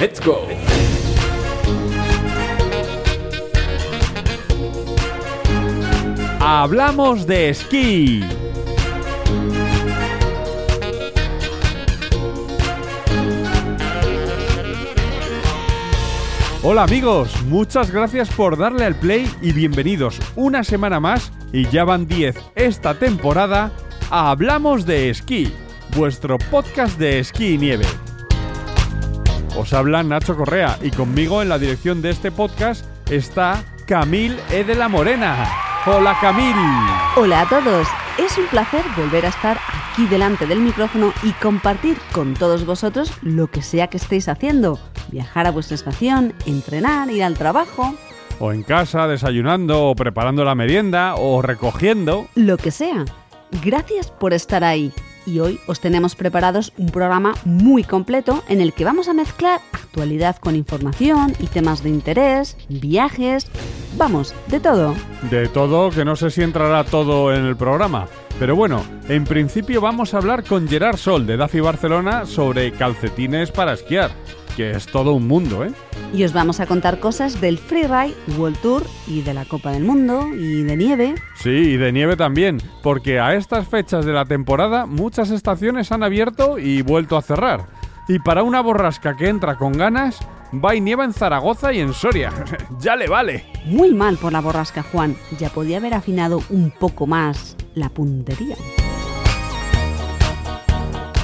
¡Let's go! Hablamos de esquí. Hola amigos, muchas gracias por darle al play y bienvenidos una semana más, y ya van 10 esta temporada, Hablamos de Esquí, vuestro podcast de esquí y nieve. Os habla Nacho Correa y conmigo en la dirección de este podcast está Camil E. de la Morena. Hola Camil. Hola a todos, es un placer volver a estar aquí delante del micrófono y compartir con todos vosotros lo que sea que estéis haciendo. Viajar a vuestra estación, entrenar, ir al trabajo, O en casa, desayunando, o preparando la merienda, o recogiendo. lo que sea. Gracias por estar ahí. Y hoy os tenemos preparados un programa muy completo en el que vamos a mezclar actualidad con información y temas de interés, viajes, vamos, de todo. De todo, que no sé si entrará todo en el programa. Pero bueno, en principio vamos a hablar con Gerard Sol de Daffy Barcelona sobre calcetines para esquiar, que es todo un mundo, ¿eh? Y os vamos a contar cosas del Freeride, World Tour y de la Copa del Mundo y de nieve. Sí, y de nieve también, porque a estas fechas de la temporada muchas estaciones han abierto y vuelto a cerrar. Y para una borrasca que entra con ganas, va y nieva en Zaragoza y en Soria. ya le vale. Muy mal por la borrasca, Juan. Ya podía haber afinado un poco más la puntería.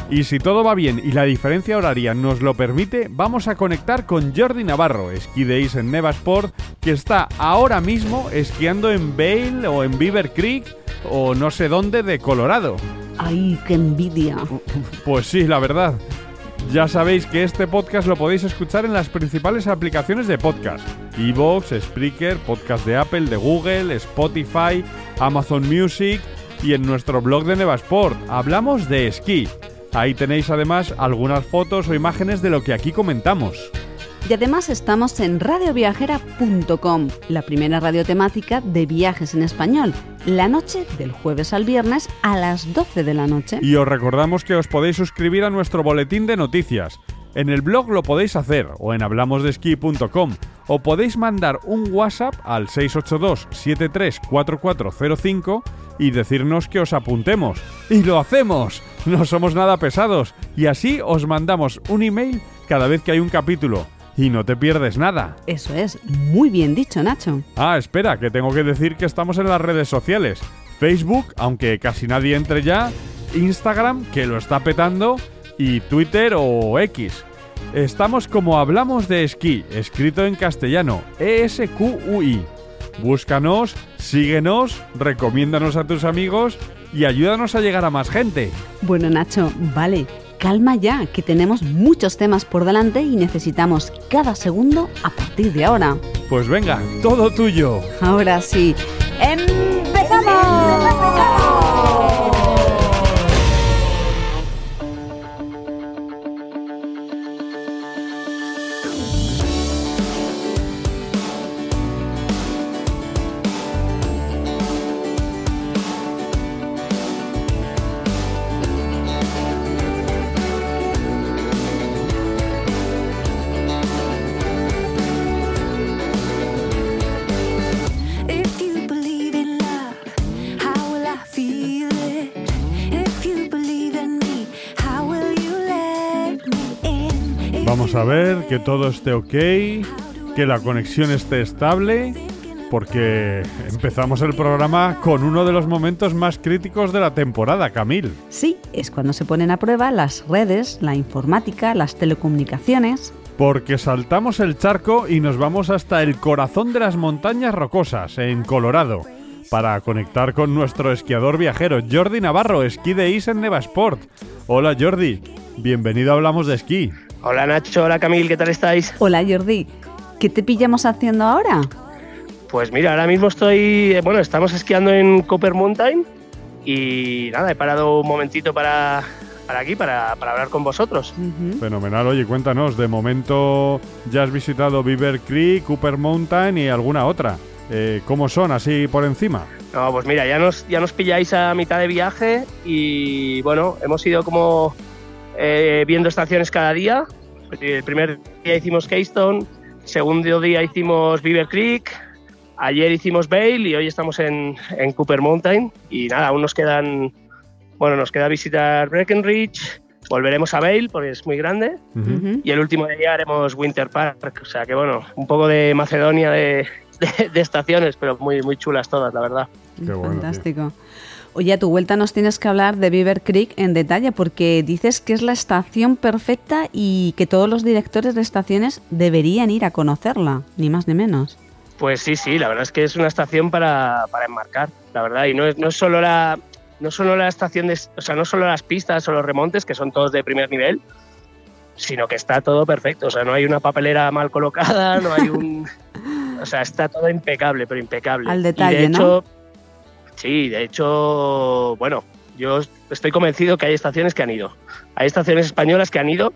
Y si todo va bien y la diferencia horaria nos lo permite, vamos a conectar con Jordi Navarro, Ski Days en Nevasport, que está ahora mismo esquiando en Vail o en Beaver Creek o no sé dónde de Colorado. ¡Ay, qué envidia! Pues sí, la verdad. Ya sabéis que este podcast lo podéis escuchar en las principales aplicaciones de podcast. Evox, Spreaker, podcast de Apple, de Google, Spotify, Amazon Music y en nuestro blog de Nevasport. Hablamos de esquí. Ahí tenéis además algunas fotos o imágenes de lo que aquí comentamos. Y además estamos en radioviajera.com, la primera radio temática de viajes en español, la noche del jueves al viernes a las 12 de la noche. Y os recordamos que os podéis suscribir a nuestro boletín de noticias. En el blog lo podéis hacer o en hablamosdeski.com o podéis mandar un WhatsApp al 682 734405 y decirnos que os apuntemos. ¡Y lo hacemos! No somos nada pesados y así os mandamos un email cada vez que hay un capítulo. Y no te pierdes nada. Eso es, muy bien dicho, Nacho. Ah, espera, que tengo que decir que estamos en las redes sociales. Facebook, aunque casi nadie entre ya, Instagram, que lo está petando, y Twitter o X. Estamos como hablamos de esquí, escrito en castellano, ESQUI. Búscanos, síguenos, recomiéndanos a tus amigos y ayúdanos a llegar a más gente. Bueno, Nacho, vale, calma ya, que tenemos muchos temas por delante y necesitamos cada segundo a partir de ahora. Pues venga, todo tuyo. Ahora sí, ¡empezamos! Todo esté ok, que la conexión esté estable, porque empezamos el programa con uno de los momentos más críticos de la temporada, Camil. Sí, es cuando se ponen a prueba las redes, la informática, las telecomunicaciones. Porque saltamos el charco y nos vamos hasta el corazón de las montañas rocosas, en Colorado, para conectar con nuestro esquiador viajero, Jordi Navarro, esquí de Is en Nevasport. Hola Jordi, bienvenido a Hablamos de Esquí. Hola Nacho, hola Camil, ¿qué tal estáis? Hola Jordi, ¿qué te pillamos haciendo ahora? Pues mira, ahora mismo estoy, eh, bueno, estamos esquiando en Copper Mountain y nada, he parado un momentito para, para aquí, para, para hablar con vosotros. Fenomenal, oye, cuéntanos, de momento ya has visitado Beaver Creek, Cooper Mountain y alguna otra. Eh, ¿Cómo son así por encima? No, pues mira, ya nos, ya nos pilláis a mitad de viaje y bueno, hemos ido como eh, viendo estaciones cada día El primer día hicimos Keystone, segundo día hicimos Beaver Creek, ayer hicimos Vale y hoy estamos en, en Cooper Mountain. Y nada, aún nos quedan, bueno, nos queda visitar Breckenridge, volveremos a Vale porque es muy grande y el último día haremos Winter Park. O sea que bueno, un poco de Macedonia de, de- de estaciones, pero muy, muy chulas todas, la verdad. Qué bueno, tío. Fantástico. Oye, a tu vuelta nos tienes que hablar de Beaver Creek en detalle porque dices que es la estación perfecta y que todos los directores de estaciones deberían ir a conocerla, ni más ni menos. Pues sí, sí, la verdad es que es una estación para, para enmarcar, la verdad. Y no es, no es solo la. No solo la estación de. O sea, no solo las pistas o los remontes, que son todos de primer nivel, sino que está todo perfecto. O sea, no hay una papelera mal colocada, no hay un. O sea, está todo impecable, pero impecable. Al Y detalle, de ¿no? hecho, Sí, de hecho, bueno, yo estoy convencido que hay estaciones que han ido. Hay estaciones españolas que han ido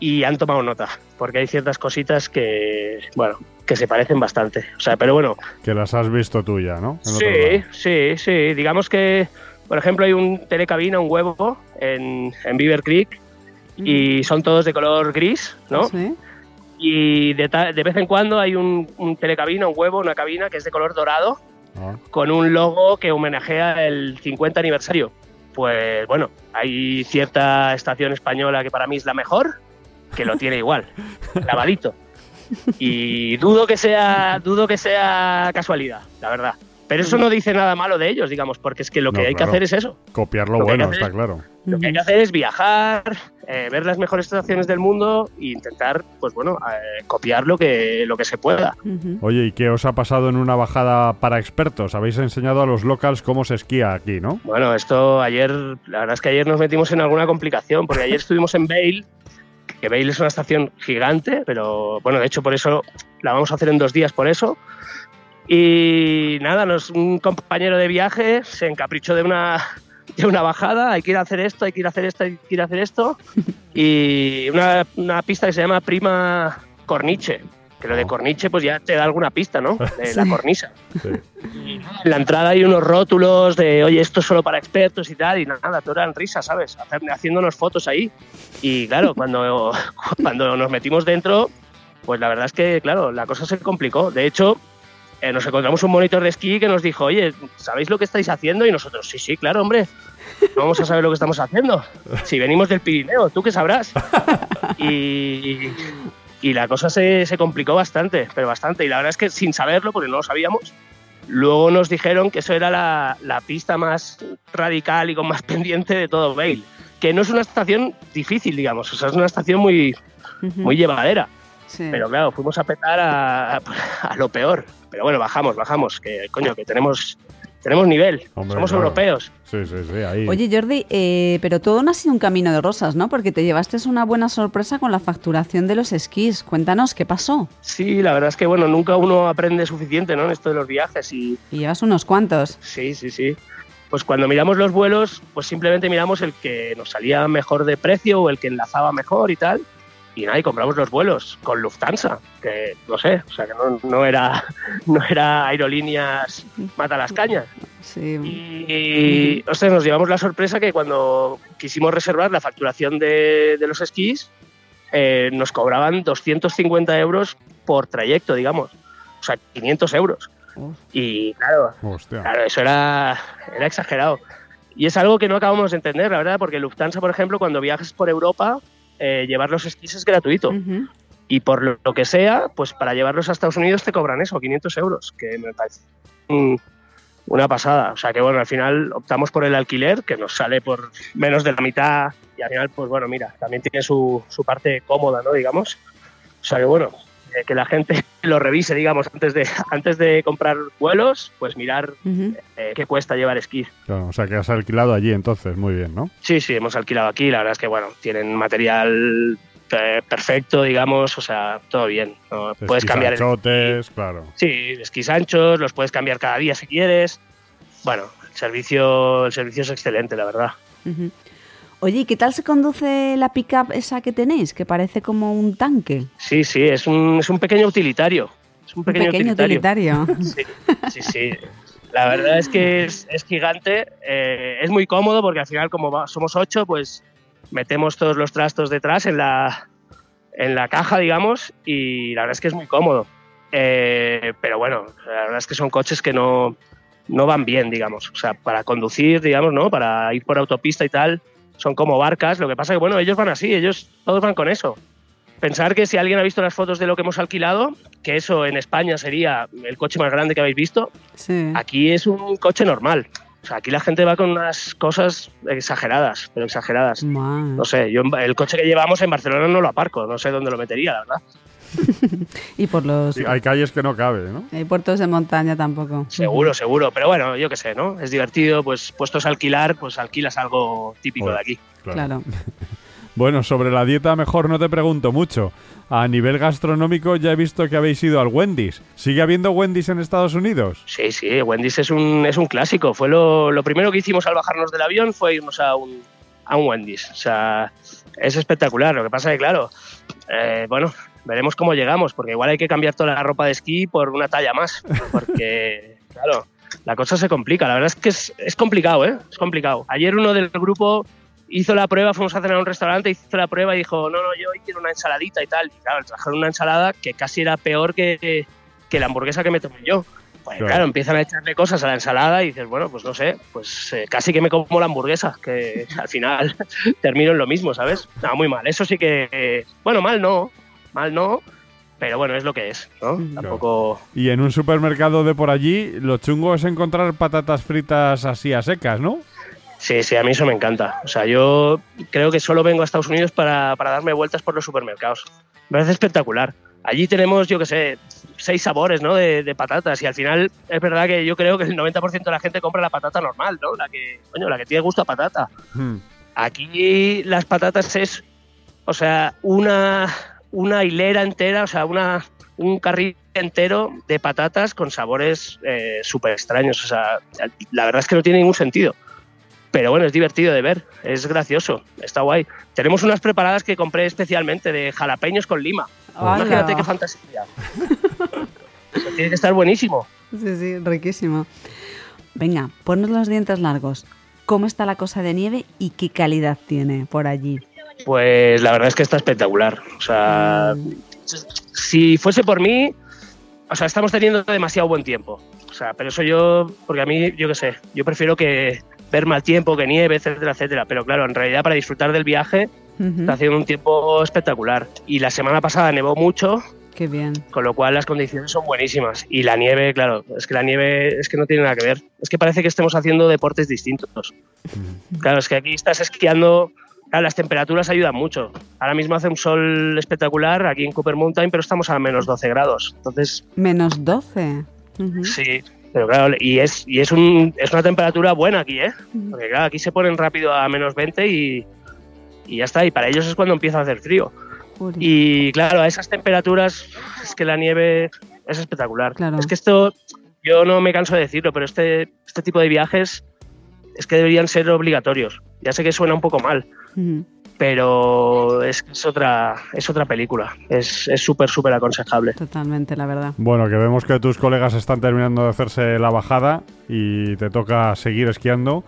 y han tomado nota, porque hay ciertas cositas que, bueno, que se parecen bastante. O sea, pero bueno, Que las has visto tú ya, ¿no? Sí, sí, sí. Digamos que, por ejemplo, hay un telecabina, un huevo en, en Beaver Creek y son todos de color gris, ¿no? Sí. Y de, de vez en cuando hay un, un telecabina, un huevo, una cabina que es de color dorado Ah, con un logo que homenajea el 50 aniversario. Pues bueno, hay cierta estación española que para mí es la mejor, que lo tiene igual, lavadito. Y dudo que sea, dudo que sea casualidad, la verdad. Pero eso no dice nada malo de ellos, digamos, porque es que lo que No, hay claro. que hacer es eso. copiar lo Lo bueno, está claro. Lo que hay que hacer es viajar, eh, ver las mejores estaciones del mundo e intentar, pues bueno, eh, copiar lo que, lo que se pueda. Oye, ¿y qué os ha pasado en una bajada para expertos? Habéis enseñado a los locals cómo se esquía aquí, ¿no? Bueno, esto ayer, la verdad es que ayer nos metimos en alguna complicación, porque ayer estuvimos en Bale, que Bale es una estación gigante, pero bueno, de hecho por eso la vamos a hacer en dos días, por eso. Y nada, nos, un compañero de viaje se encaprichó de una, de una bajada, hay que ir a hacer esto, hay que ir a hacer esto, hay que ir a hacer esto. Y una, una pista que se llama Prima Corniche, que lo de Corniche pues ya te da alguna pista, ¿no? De la cornisa. Sí. En la entrada hay unos rótulos de, oye, esto es solo para expertos y tal, y nada, todo eran risas, ¿sabes? Haciéndonos fotos ahí. Y claro, cuando, cuando nos metimos dentro, pues la verdad es que, claro, la cosa se complicó. De hecho, eh, nos encontramos un monitor de esquí que nos dijo, oye, ¿sabéis lo que estáis haciendo? Y nosotros, sí, sí, claro, hombre. No vamos a saber lo que estamos haciendo. Si venimos del Pirineo, ¿tú qué sabrás? Y, y la cosa se, se complicó bastante, pero bastante. Y la verdad es que sin saberlo, porque no lo sabíamos, luego nos dijeron que eso era la, la pista más radical y con más pendiente de todo Bale. Que no es una estación difícil, digamos, o sea, es una estación muy, muy llevadera. Sí. Pero claro, fuimos a petar a, a lo peor. Pero bueno, bajamos, bajamos, que coño, que tenemos, tenemos nivel, Hombre, somos claro. europeos. Sí, sí, sí, ahí. Oye, Jordi, eh, pero todo no ha sido un camino de rosas, ¿no? Porque te llevaste una buena sorpresa con la facturación de los esquís. Cuéntanos, ¿qué pasó? Sí, la verdad es que bueno, nunca uno aprende suficiente ¿no? en esto de los viajes y, Y llevas unos cuantos. Sí, sí, sí. Pues cuando miramos los vuelos, pues simplemente miramos el que nos salía mejor de precio o el que enlazaba mejor y tal. Y nada, y compramos los vuelos con Lufthansa, que no sé, o sea, que no, no era, no era aerolíneas mata las cañas. Sí. Y, ostras, nos llevamos la sorpresa que cuando quisimos reservar la facturación de, de los esquís, eh, nos cobraban 250 euros por trayecto, digamos. O sea, 500 euros. Y claro, Hostia. Claro, eso era, era exagerado. Y es algo que no acabamos de entender, la verdad, porque Lufthansa, por ejemplo, cuando viajes por Europa, eh, llevar los esquís es gratuito. Y por lo, lo que sea, pues para llevarlos a Estados Unidos te cobran eso, 500 euros, que me parece una pasada. O sea que bueno, al final optamos por el alquiler, que nos sale por menos de la mitad. Y al final, pues bueno, mira, también tiene su, su parte cómoda, ¿no? Digamos. O sea que bueno, eh, que la gente lo revise, digamos, antes de, antes de comprar vuelos, pues mirar eh, qué cuesta llevar esquí. Claro, o sea, que has alquilado allí entonces, muy bien, ¿no? Sí, sí, hemos alquilado aquí. La verdad es que, bueno, tienen material eh, perfecto, digamos, o sea, todo bien. ¿no? Puedes cambiar. el- anchotes, claro. Sí, esquís anchos, los puedes cambiar cada día si quieres. Bueno, el servicio, el servicio es excelente, la verdad. Ujú. Oye, ¿y qué tal se conduce la pickup esa que tenéis? Que parece como un tanque. Sí, sí, es un, es un pequeño utilitario. Es un Un pequeño, pequeño utilitario. utilitario. Sí, sí, sí. La verdad es que es, es gigante. eh, es muy cómodo porque al final, como somos ocho, pues metemos todos los trastos detrás en la, en la caja, digamos, y la verdad es que es muy cómodo. Eh, pero bueno, la verdad es que son coches que no, no van bien, digamos. O sea, para conducir, digamos, ¿no? Para ir por autopista y tal, son como barcas. Lo que pasa es que, bueno, ellos van así, ellos todos van con eso. Pensar que si alguien ha visto las fotos de lo que hemos alquilado, que eso en España sería el coche más grande que habéis visto, Sí. aquí es un coche normal. O sea, aquí la gente va con unas cosas exageradas, pero exageradas. No sé, yo el coche que llevamos en Barcelona no lo aparco, no sé dónde lo metería, la verdad. Y por los... Sí, hay calles que no cabe, ¿no? Hay puertos de montaña tampoco. Seguro, seguro. Pero bueno, yo qué sé, ¿no? Es divertido, pues puestos a alquilar, pues alquilas algo típico de aquí. Claro. Bueno, sobre la dieta mejor no te pregunto mucho. A nivel gastronómico ya he visto que habéis ido al Wendy's. ¿Sigue habiendo Wendy's en Estados Unidos? Sí, sí, Wendy's es un, es un clásico. Fue lo, lo primero que hicimos al bajarnos del avión fue irnos a un, a un Wendy's. O sea, es espectacular. Lo que pasa es que, claro, eh, bueno, veremos cómo llegamos, porque igual hay que cambiar toda la ropa de esquí por una talla más. Porque, claro, la cosa se complica. La verdad es que es, es complicado, ¿eh? Es complicado. Ayer uno del grupo hizo la prueba, fuimos a cenar a un restaurante, hizo la prueba y dijo, no, no, yo hoy quiero una ensaladita y tal. Y claro, trajeron una ensalada que casi era peor que, que la hamburguesa que me tomé yo. Pues Claro. claro. empiezan a echarle cosas a la ensalada y dices, bueno, pues no sé, pues eh, casi que me como la hamburguesa, que al final termino en lo mismo, ¿sabes? No, muy mal. Eso sí que, eh, bueno, mal no, mal no, pero bueno, es lo que es, ¿no? Tampoco... Y en un supermercado de por allí, lo chungo es encontrar patatas fritas así a secas, ¿no? Sí, sí, a mí eso me encanta. O sea, yo creo que solo vengo a Estados Unidos para, para darme vueltas por los supermercados. Me parece espectacular. Allí tenemos, yo qué sé, seis sabores ¿no? de, de patatas y al final es verdad que yo creo que el 90% de la gente compra la patata normal, ¿no? La que, coño, la que tiene gusto a patata. Hmm. Aquí las patatas es, o sea, una, una hilera entera, o sea, una, un carril entero de patatas con sabores eh, súper extraños. O sea, la verdad es que no tiene ningún sentido. Pero bueno, es divertido de ver, es gracioso, está guay. Tenemos unas preparadas que compré especialmente de jalapeños con lima. ¡Hala! Imagínate qué fantasía. Eso tiene que estar buenísimo. Sí, sí, riquísimo. Venga, ponnos los dientes largos. ¿Cómo está la cosa de nieve y qué calidad tiene por allí? Pues la verdad es que está espectacular. O sea, si fuese por mí, o sea, estamos teniendo demasiado buen tiempo. O sea, pero eso yo, porque a mí, yo qué sé, yo prefiero que ver mal tiempo, que nieve, etcétera, etcétera. Pero claro, en realidad para disfrutar del viaje está haciendo un tiempo espectacular. Y la semana pasada nevó mucho, Qué bien. con lo cual las condiciones son buenísimas. Y la nieve, claro, es que la nieve es que no tiene nada que ver. Es que parece que estemos haciendo deportes distintos. Claro, es que aquí estás esquiando, claro, las temperaturas ayudan mucho. Ahora mismo hace un sol espectacular aquí en Cooper Mountain, pero estamos a menos 12 grados. Entonces, Menos 12. Ujú. sí, pero claro, y es, y es, un, es una temperatura buena aquí, ¿eh? Porque claro, aquí se ponen rápido a menos 20 y, y ya está. Y para ellos es cuando empieza a hacer frío. Y claro, a esas temperaturas es que la nieve es espectacular. Claro. Es que esto, yo no me canso de decirlo, pero este, este tipo de viajes es que deberían ser obligatorios. Ya sé que suena un poco mal, pero es, que es otra, es otra película. Es es súper, súper aconsejable. Totalmente, la verdad. Bueno, que vemos que tus colegas están terminando de hacerse la bajada y te toca seguir esquiando.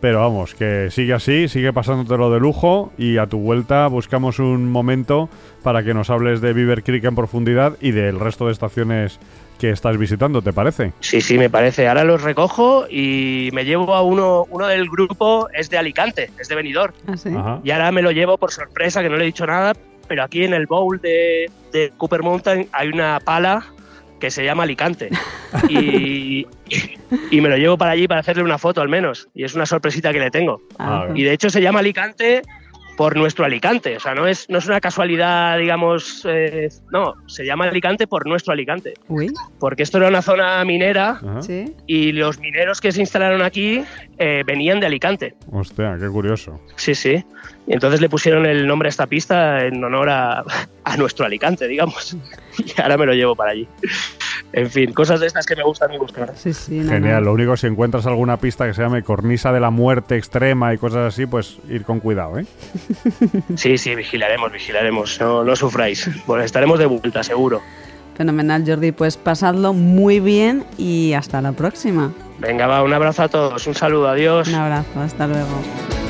Pero vamos, que sigue así, sigue pasándotelo de lujo y a tu vuelta buscamos un momento para que nos hables de Beaver Creek en profundidad y del resto de estaciones que estás visitando, ¿te parece? Sí, sí, me parece. Ahora los recojo y me llevo a uno, uno del grupo, es de Alicante, es de Benidorm. ¿Ah, sí? Y ahora me lo llevo por sorpresa, que no le he dicho nada, pero aquí en el bowl de, de Cooper Mountain hay una pala que se llama Alicante. Y, y me lo llevo para allí para hacerle una foto al menos. Y es una sorpresita que le tengo. Ah, Y de hecho se llama Alicante por nuestro Alicante. O sea, no es, no es una casualidad, digamos, eh, no, se llama Alicante por nuestro Alicante. Uy, Porque esto era una zona minera sí. y los mineros que se instalaron aquí eh, venían de Alicante. Hostia, qué curioso. Sí, sí. Y entonces le pusieron el nombre a esta pista en honor a, a nuestro Alicante, digamos. Y ahora me lo llevo para allí. En fin, cosas de estas que me gustan y buscar. Sí, sí. no, Genial, no. lo único si encuentras alguna pista que se llame cornisa de la muerte extrema y cosas así, pues ir con cuidado, ¿eh? Sí, sí, vigilaremos, vigilaremos. No, no sufráis. Bueno, estaremos de vuelta, seguro. Fenomenal, Jordi. Pues pasadlo muy bien y hasta la próxima. Venga, va, un abrazo a todos. Un saludo, adiós. Un abrazo, hasta luego.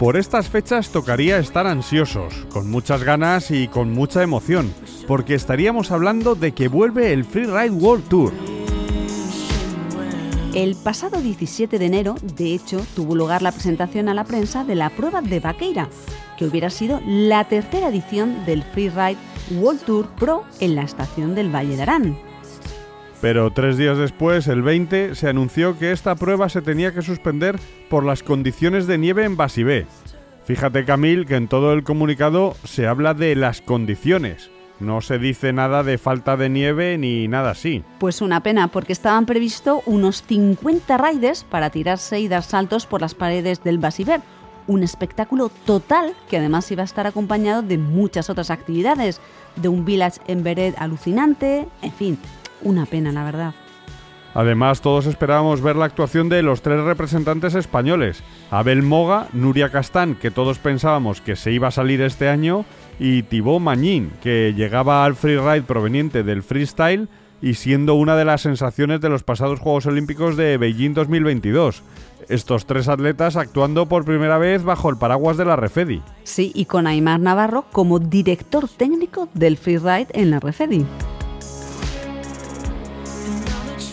Por estas fechas tocaría estar ansiosos, con muchas ganas y con mucha emoción, porque estaríamos hablando de que vuelve el Freeride World Tour. El pasado 17 de enero, de hecho, tuvo lugar la presentación a la prensa de la prueba de Vaqueira, que hubiera sido la tercera edición del Freeride World Tour Pro en la estación del Valle de Arán. Pero tres días después, el 20, se anunció que esta prueba se tenía que suspender por las condiciones de nieve en Basibé. Fíjate, Camil, que en todo el comunicado se habla de las condiciones. No se dice nada de falta de nieve ni nada así. Pues una pena, porque estaban previsto unos 50 raides para tirarse y dar saltos por las paredes del Basiber. Un espectáculo total que además iba a estar acompañado de muchas otras actividades, de un village en Beret alucinante, en fin, una pena, la verdad. Además, todos esperábamos ver la actuación de los tres representantes españoles, Abel Moga, Nuria Castán, que todos pensábamos que se iba a salir este año, y Thibaut Magnin, que llegaba al freeride proveniente del freestyle y siendo una de las sensaciones de los pasados Juegos Olímpicos de Beijing 2022. Estos tres atletas actuando por primera vez bajo el paraguas de la Refedi. Sí, y con Aymar Navarro como director técnico del freeride en la Refedi.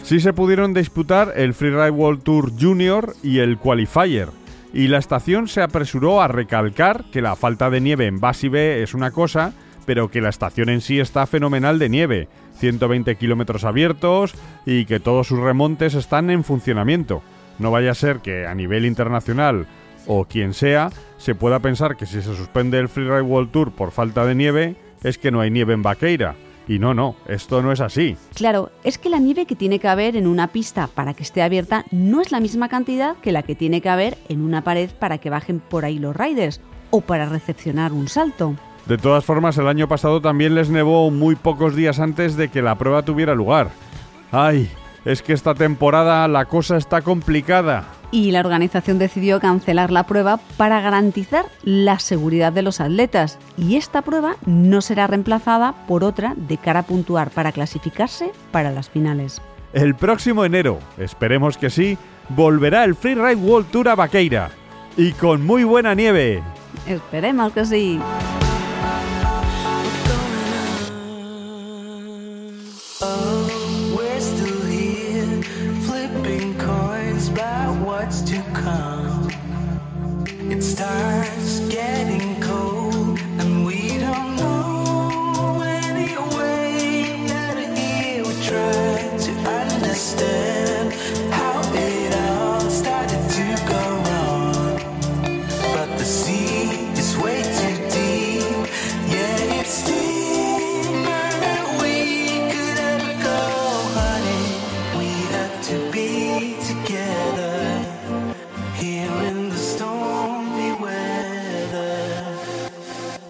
Sí se pudieron disputar el Freeride World Tour Junior y el Qualifier, y la estación se apresuró a recalcar que la falta de nieve en Basibe es una cosa, pero que la estación en sí está fenomenal de nieve, 120 kilómetros abiertos y que todos sus remontes están en funcionamiento. No vaya a ser que a nivel internacional o quien sea se pueda pensar que si se suspende el Freeride World Tour por falta de nieve es que no hay nieve en Vaqueira. Y no, no, esto no es así. Claro, es que la nieve que tiene que haber en una pista para que esté abierta no es la misma cantidad que la que tiene que haber en una pared para que bajen por ahí los riders o para recepcionar un salto. De todas formas, el año pasado también les nevó muy pocos días antes de que la prueba tuviera lugar. ¡Ay! Es que esta temporada la cosa está complicada. Y la organización decidió cancelar la prueba para garantizar la seguridad de los atletas. Y esta prueba no será reemplazada por otra de cara a puntuar para clasificarse para las finales. El próximo enero, esperemos que sí, volverá el Freeride World Tour a Vaqueira. Y con muy buena nieve. Esperemos que sí. What's to come.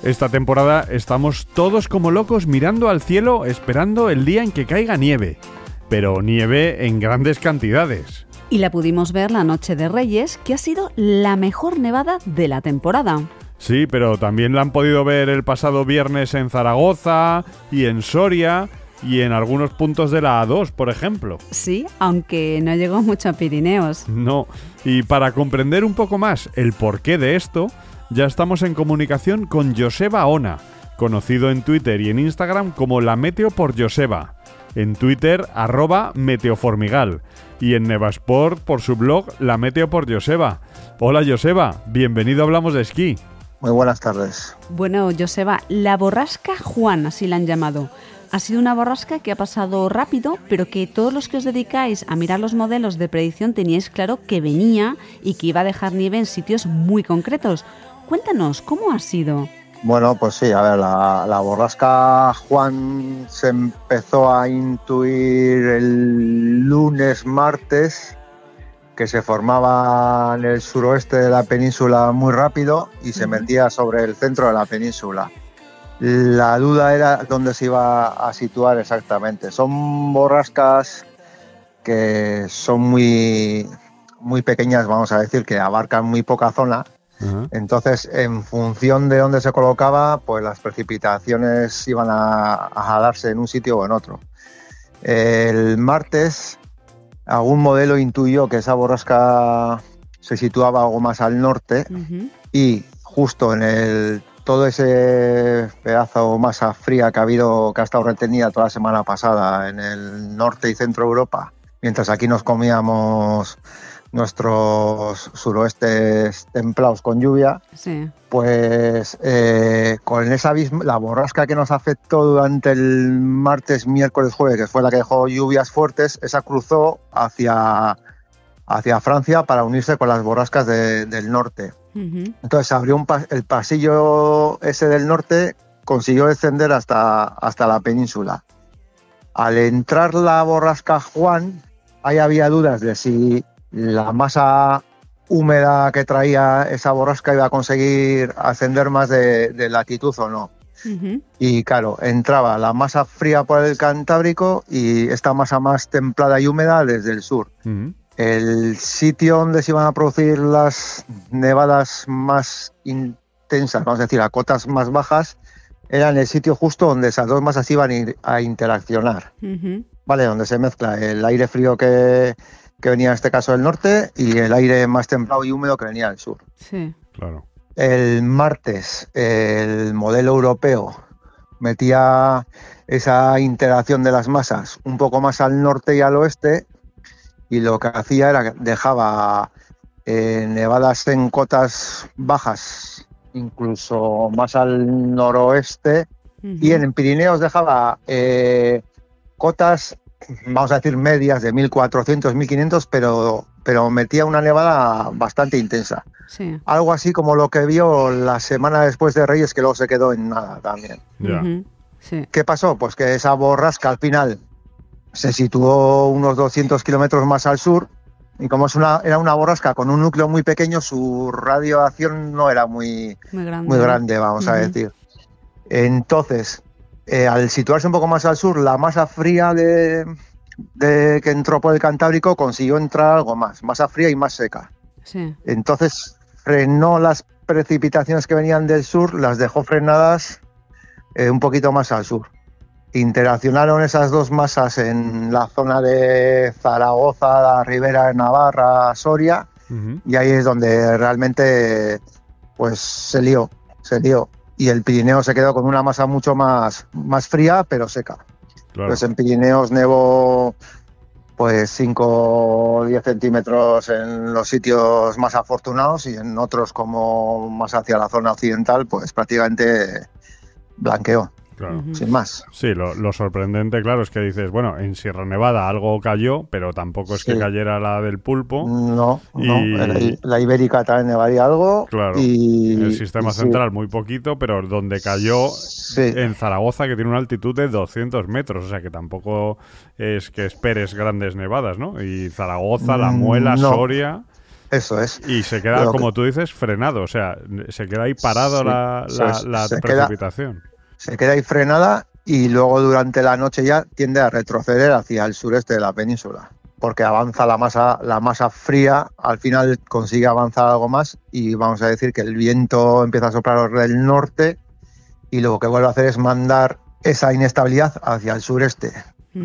Esta temporada estamos todos como locos mirando al cielo esperando el día en que caiga nieve. Pero nieve en grandes cantidades. Y la pudimos ver la noche de Reyes, que ha sido la mejor nevada de la temporada. Sí, pero también la han podido ver el pasado viernes en Zaragoza y en Soria y en algunos puntos de la A2, por ejemplo. Sí, aunque no llegó mucho a Pirineos. No, y para comprender un poco más el porqué de esto, ya estamos en comunicación con Joseba Ona, conocido en Twitter y en Instagram como La Meteo por Joseba. En Twitter, arroba Meteoformigal. Y en Nevasport por su blog La Meteo por Joseba. Hola Joseba, bienvenido a Hablamos de Esquí. Muy buenas tardes. Bueno, Joseba, la borrasca Juan, así la han llamado. Ha sido una borrasca que ha pasado rápido, pero que todos los que os dedicáis a mirar los modelos de predicción teníais claro que venía y que iba a dejar nieve en sitios muy concretos. Cuéntanos, ¿cómo ha sido? Bueno, pues sí, a ver, la, la borrasca Juan se empezó a intuir el lunes, martes, que se formaba en el suroeste de la península muy rápido y se metía sobre el centro de la península. La duda era dónde se iba a situar exactamente. Son borrascas que son muy, muy pequeñas, vamos a decir, que abarcan muy poca zona entonces, en función de dónde se colocaba, pues las precipitaciones iban a, a darse en un sitio o en otro. El martes, algún modelo intuyó que esa borrasca se situaba algo más al norte y justo en el todo ese pedazo de masa fría que ha habido, que ha estado retenida toda la semana pasada en el norte y centro de Europa, mientras aquí nos comíamos nuestros suroestes templados con lluvia, Sí. pues eh, con esa misma, la borrasca que nos afectó durante el martes, miércoles, jueves, que fue la que dejó lluvias fuertes, esa cruzó hacia, hacia Francia para unirse con las borrascas de- del norte. Ujú. Entonces abrió un el pasillo ese del norte, consiguió descender hasta, hasta la península. Al entrar la borrasca Juan, ahí había dudas de si la masa húmeda que traía esa borrasca iba a conseguir ascender más de, de latitud o no. Y claro, entraba la masa fría por el Cantábrico y esta masa más templada y húmeda desde el sur. El sitio donde se iban a producir las nevadas más intensas, vamos a decir, a cotas más bajas, era en el sitio justo donde esas dos masas iban a interaccionar. ¿vale? Donde se mezcla el aire frío que, que venía en este caso del norte y el aire más templado y húmedo que venía del sur. Sí. Claro. El martes, el modelo europeo metía esa interacción de las masas un poco más al norte y al oeste y lo que hacía era que dejaba eh, nevadas en cotas bajas, incluso más al noroeste, y en Pirineos dejaba eh, cotas, vamos a decir, medias de 1400, 1500, pero, pero metía una nevada bastante intensa Sí. algo así como lo que vio la semana después de Reyes, que luego se quedó en nada también. Ya. Ujú. Sí. ¿Qué pasó? Pues que esa borrasca al final se situó unos 200 kilómetros más al sur y como es una, era una borrasca con un núcleo muy pequeño, su radioacción no era muy, Muy grande. muy ¿no? grande, vamos a decir. Entonces, eh, al situarse un poco más al sur, la masa fría de, de que entró por el Cantábrico consiguió entrar algo más, masa fría y más seca. Sí. Entonces frenó las precipitaciones que venían del sur, las dejó frenadas eh, un poquito más al sur. Interaccionaron esas dos masas en la zona de Zaragoza, la Ribera de Navarra, Soria, y ahí es donde realmente pues se lió, se lió. Y el Pirineo se quedó con una masa mucho más, más fría, pero seca. Claro. Pues en Pirineos nevó pues 5 o 10 centímetros en los sitios más afortunados y en otros como más hacia la zona occidental pues prácticamente blanqueó, Claro. Sin más. Sí, lo, lo sorprendente, claro, es que dices, bueno, en Sierra Nevada algo cayó, pero tampoco es que cayera la del pulpo. No, no, Y- la, la ibérica también nevaría algo Claro. y el sistema y sí, central muy poquito, pero donde cayó sí, en Zaragoza, que tiene una altitud de 200 metros, o sea que tampoco es que esperes grandes nevadas, ¿no? Y Zaragoza, La Mm, Muela, no. Soria, eso es. y se queda, Pero que- como tú dices, frenado, o sea, se queda ahí parado Sí, la, la- se queda- precipitación. Se queda ahí frenada y luego durante la noche ya tiende a retroceder hacia el sureste de la península. Porque avanza la masa, la masa fría, al final consigue avanzar algo más y vamos a decir que el viento empieza a soplar del norte y lo que vuelve a hacer es mandar esa inestabilidad hacia el sureste,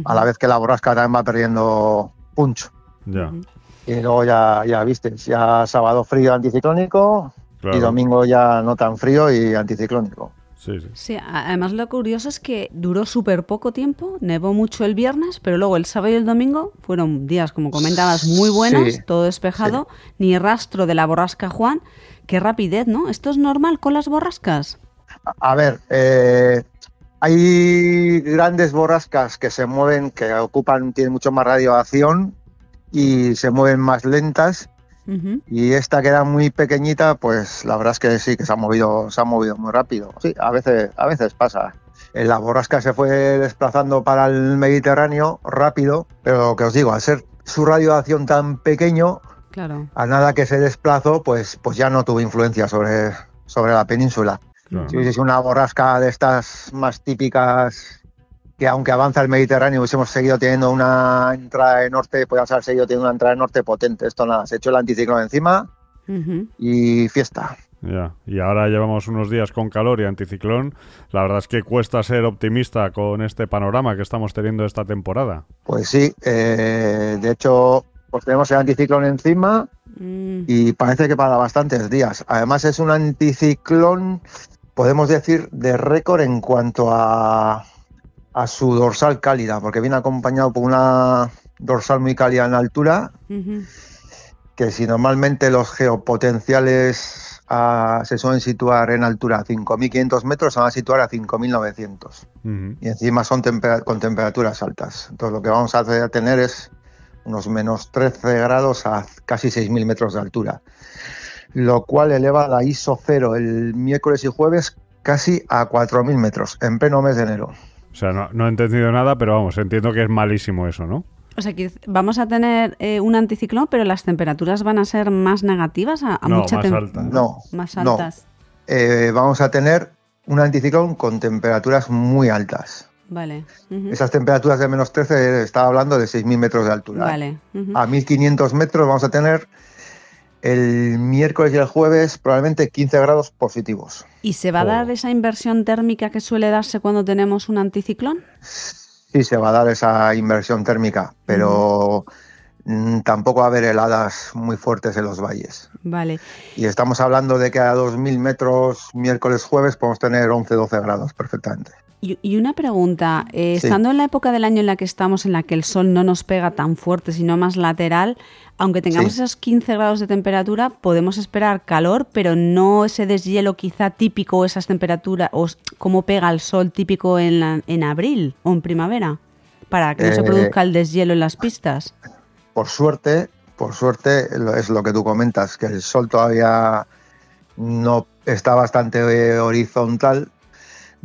a la vez que la borrasca también va perdiendo punch. Ya. Y luego ya, ya viste, ya sábado frío anticiclónico claro. y domingo ya no tan frío y anticiclónico. Sí, sí. Sí, a- además lo curioso es que duró súper poco tiempo, nevó mucho el viernes, pero luego el sábado y el domingo fueron días, como comentabas, muy buenas, Sí, todo despejado, ni rastro de la borrasca Juan. Qué rapidez, ¿no? ¿Esto es normal con las borrascas? A ver, eh, hay grandes borrascas que se mueven, que ocupan, tienen mucho más radiación y se mueven más lentas. Y esta que era muy pequeñita, pues la verdad es que sí, que se ha movido, se ha movido muy rápido. Sí, a veces, a veces pasa. La borrasca se fue desplazando para el Mediterráneo rápido, pero lo que os digo, al ser su radiación tan pequeño, Claro. a nada que se desplazó, pues, pues ya no tuvo influencia sobre, sobre la península. claro. Si hubiese sido una borrasca de estas más típicas, que aunque avanza el Mediterráneo, hubiésemos seguido teniendo una entrada de norte, podríamos haber seguido teniendo una entrada de norte potente. Esto nada, se echó el anticiclón encima y fiesta. Ya, y ahora llevamos unos días con calor y anticiclón. La verdad es que cuesta ser optimista con este panorama que estamos teniendo esta temporada. Pues sí, eh, de hecho, pues tenemos el anticiclón encima Mm, y parece que para bastantes días. Además es un anticiclón, podemos decir, de récord en cuanto a, a su dorsal cálida, porque viene acompañado por una dorsal muy cálida en altura, que si normalmente los geopotenciales ah, se suelen situar en altura a 5.500 metros, se van a situar a 5.900. Ujú. Y encima son tempera- con temperaturas altas. Entonces lo que vamos a hacer- a tener es unos menos 13 grados a casi 6.000 metros de altura. Lo cual eleva la ISO 0 el miércoles y jueves casi a 4.000 metros, en pleno mes de enero. O sea, no, no he entendido nada, pero vamos, entiendo que es malísimo eso, ¿no? O sea, que vamos a tener eh, un anticiclón, pero las temperaturas van a ser más negativas a, a No, mucha más. No, Más no. altas. Eh, vamos a tener un anticiclón con temperaturas muy altas. Vale. Esas temperaturas de menos 13, estaba hablando de 6.000 metros de altura. Vale. ujú. A 1.500 metros vamos a tener el miércoles y el jueves probablemente 15 grados positivos. ¿Y se va a Oh. dar esa inversión térmica que suele darse cuando tenemos un anticiclón? Sí, se va a dar esa inversión térmica, pero mm, tampoco va a haber heladas muy fuertes en los valles. Vale. Y estamos hablando de que a 2.000 metros miércoles, jueves podemos tener 11-12 grados perfectamente. Y, y una pregunta, eh, Sí. estando en la época del año en la que estamos, en la que el sol no nos pega tan fuerte, sino más lateral, aunque tengamos Sí. esos 15 grados de temperatura, podemos esperar calor, pero no ese deshielo quizá típico, esas temperaturas, o cómo pega el sol típico en, la- en abril o en primavera, para que no se Eh, produzca el deshielo en las pistas. Por suerte, por suerte, lo- es lo que tú comentas, que el sol todavía no está bastante horizontal.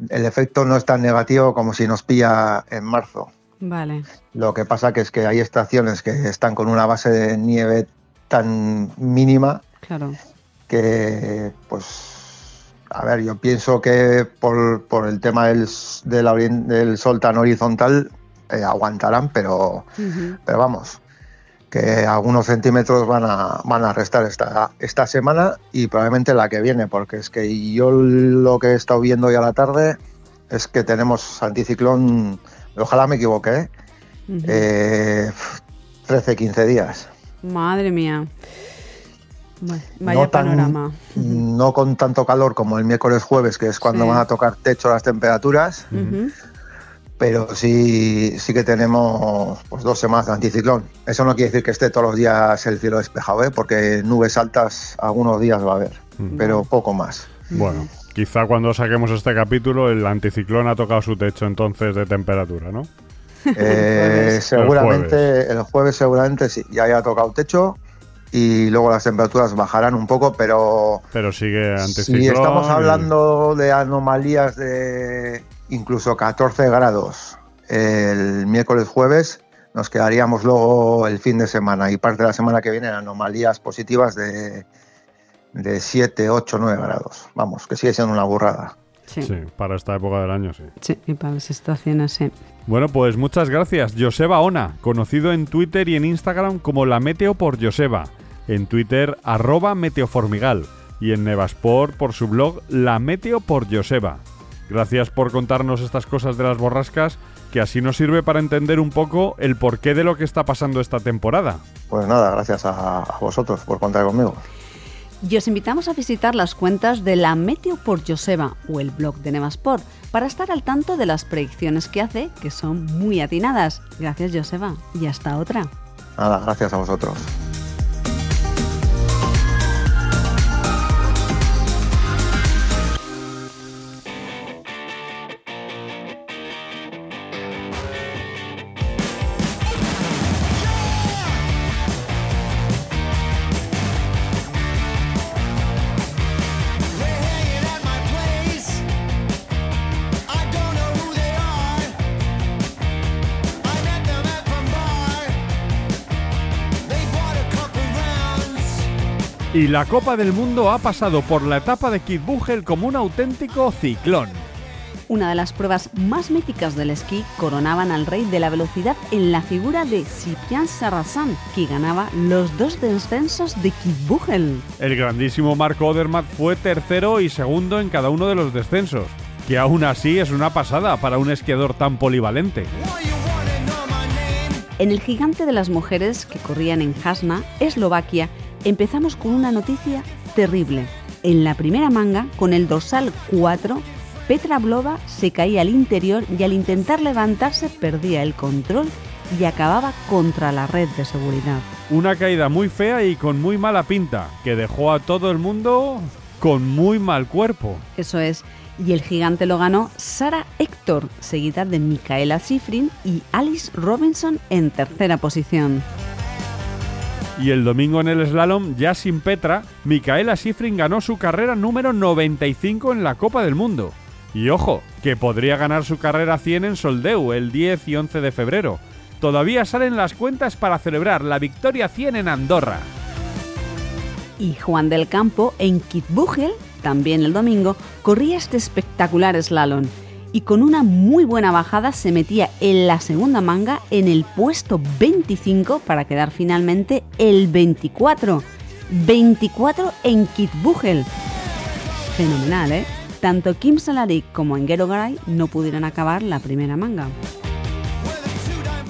El efecto no es tan negativo como si nos pilla en marzo. Vale. Lo que pasa que es que hay estaciones que están con una base de nieve tan mínima Claro. que, pues, a ver, yo pienso que por, por el tema del, s- de la orien- del sol tan horizontal eh, aguantarán, pero, pero vamos, que algunos centímetros van a, van a restar esta, esta semana y probablemente la que viene, porque es que yo lo que he estado viendo hoy a la tarde es que tenemos anticiclón, ojalá me equivoque, ¿eh? Ujú. Eh, 13, 15 días. Madre mía. Vaya no, tan- panorama. no con tanto calor como el miércoles jueves, que es cuando Sí. van a tocar techo las temperaturas. Pero sí, sí que tenemos pues, dos semanas de anticiclón. Eso no quiere decir que esté todos los días el cielo despejado, ¿eh? porque nubes altas algunos días va a haber, pero poco más. Bueno, quizá cuando saquemos este capítulo el anticiclón ha tocado su techo entonces de temperatura, ¿no? Eh, El seguramente el jueves. seguramente sí, ya haya tocado techo y luego las temperaturas bajarán un poco, pero Pero sigue anticiclón. Si estamos y- hablando de anomalías de incluso 14 grados el miércoles jueves, nos quedaríamos luego el fin de semana y parte de la semana que viene en anomalías positivas de, de 7, 8, 9 grados. Vamos, que sigue siendo una burrada. Sí. Sí, para esta época del año, sí. Sí, y para las estaciones, sí. Bueno, pues muchas gracias. Joseba Ona, conocido en Twitter y en Instagram como La Meteo por Joseba. En Twitter, arroba Meteoformigal. Y en Nevasport por su blog La Meteo por Joseba. Gracias por contarnos estas cosas de las borrascas, que así nos sirve para entender un poco el porqué de lo que está pasando esta temporada. Pues nada, gracias a, a vosotros por contar conmigo. Y os invitamos a visitar las cuentas de la Meteo por Joseba o el blog de Nevasport para estar al tanto de las predicciones que hace, que son muy atinadas. Gracias, Joseba. Y hasta otra. Nada, gracias a vosotros. Y la Copa del Mundo ha pasado por la etapa de Kitzbühel como un auténtico ciclón. Una de las pruebas más míticas del esquí coronaban al rey de la velocidad en la figura de Cyprien Sarrazin, que ganaba los dos descensos de Kitzbühel. El grandísimo Marco Odermatt fue tercero y segundo en cada uno de los descensos, que aún así es una pasada para un esquiador tan polivalente. En el gigante de las mujeres que corrían en Hasna, Eslovaquia, empezamos con una noticia terrible. En la primera manga, con el dorsal 4, Petra Blova se caía al interior y al intentar levantarse perdía el control y acababa contra la red de seguridad. Una caída muy fea y con muy mala pinta, que dejó a todo el mundo con muy mal cuerpo. Eso es. Y el gigante lo ganó Sara Héctor, seguida de Micaela Schifrin y Alice Robinson en tercera posición. Y el domingo en el slalom, ya sin Petra, Micaela Schifrin ganó su carrera número 95 en la Copa del Mundo. Y ojo, que podría ganar su carrera 100 en Soldeu el 10 y 11 de febrero. Todavía salen las cuentas para celebrar la victoria 100 en Andorra. Y Juan del Campo en Kitzbühel, también el domingo, corría este espectacular slalom y con una muy buena bajada se metía en la segunda manga en el puesto 25 para quedar finalmente el 24. 24 en Kitzbühel. Fenomenal, ¿eh? Tanto Kim Salarik como Engero Garay no pudieron acabar la primera manga.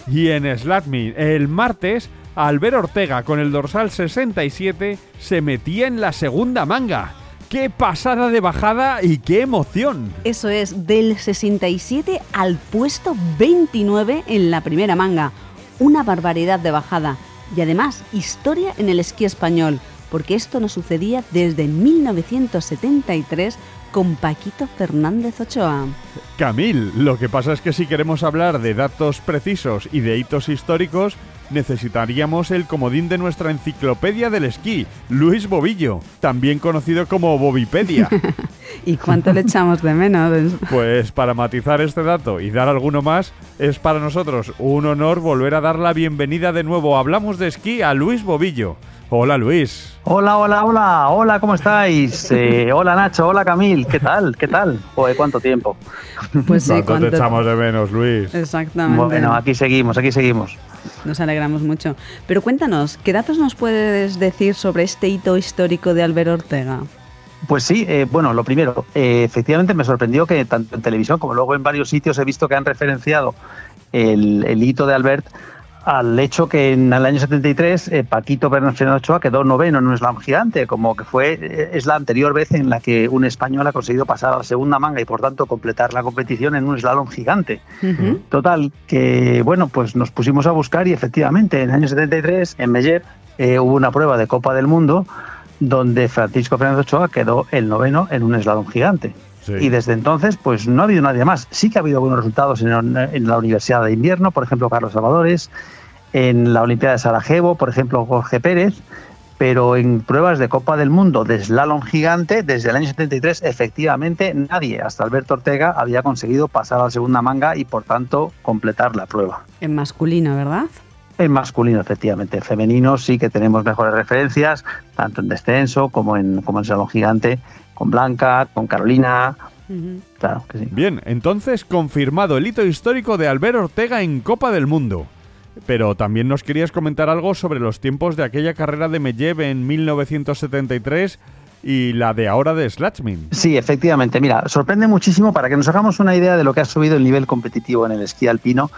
Y en Slatmin, el martes, Albert Ortega con el dorsal 67 se metía en la segunda manga. ¡Qué pasada de bajada y qué emoción! Eso es, del 67 al puesto 29 en la primera manga. Una barbaridad de bajada. Y además, historia en el esquí español, porque esto no sucedía desde 1973 con Paquito Fernández Ochoa. Camil, lo que pasa es que si queremos hablar de datos precisos y de hitos históricos, necesitaríamos el comodín de nuestra enciclopedia del esquí, Luis Bobillo, también conocido como Bobipedia. ¿Y cuánto le echamos de menos? Pues para matizar este dato y dar alguno más, es para nosotros un honor volver a dar la bienvenida de nuevo. Hablamos de esquí a Luis Bobillo. Hola Luis. Hola, hola, hola, hola, ¿cómo estáis? Eh, hola Nacho, hola Camil, ¿qué tal? ¿Qué tal? Joder, ¿cuánto tiempo? Pues sí, ¿Cuánto te cuánto- echamos de menos, Luis? Exactamente. Bueno, aquí seguimos, aquí seguimos. Nos alegramos mucho. Pero cuéntanos, ¿qué datos nos puedes decir sobre este hito histórico de Albert Ortega? Pues sí, eh, bueno, lo primero, eh, efectivamente me sorprendió que tanto en televisión como luego en varios sitios he visto que han referenciado el, el hito de Albert al hecho que en el año 73 eh, Paquito Fernández Ochoa quedó noveno en un slam gigante, como que fue eh, es la anterior vez en la que un español ha conseguido pasar a la segunda manga y por tanto completar la competición en un slalom gigante. Total, que bueno, pues nos pusimos a buscar y efectivamente en el año 73 en Meyer eh, hubo una prueba de Copa del Mundo donde Francisco Fernández Ochoa quedó el noveno en un slalom gigante. Sí. Y desde entonces, pues no ha habido nadie más. Sí que ha habido buenos resultados en, en la Universidad de Invierno, por ejemplo, Carlos Salvadores, en la Olimpiada de Sarajevo, por ejemplo, Jorge Pérez, pero en pruebas de Copa del Mundo de slalom gigante, desde el año 73, efectivamente nadie, hasta Alberto Ortega, había conseguido pasar a la segunda manga y, por tanto, completar la prueba. En masculino, ¿verdad? En masculino, efectivamente. En femenino sí que tenemos mejores referencias, tanto en descenso como en, como en slalom gigante, con Blanca, con Carolina. Claro que sí. Bien, entonces confirmado el hito histórico de Albert Ortega en Copa del Mundo. Pero también nos querías comentar algo sobre los tiempos de aquella carrera de Medvedev en 1973 y la de ahora de Slatchmin. Sí, efectivamente. Mira, sorprende muchísimo para que nos hagamos una idea de lo que ha subido el nivel competitivo en el esquí alpino.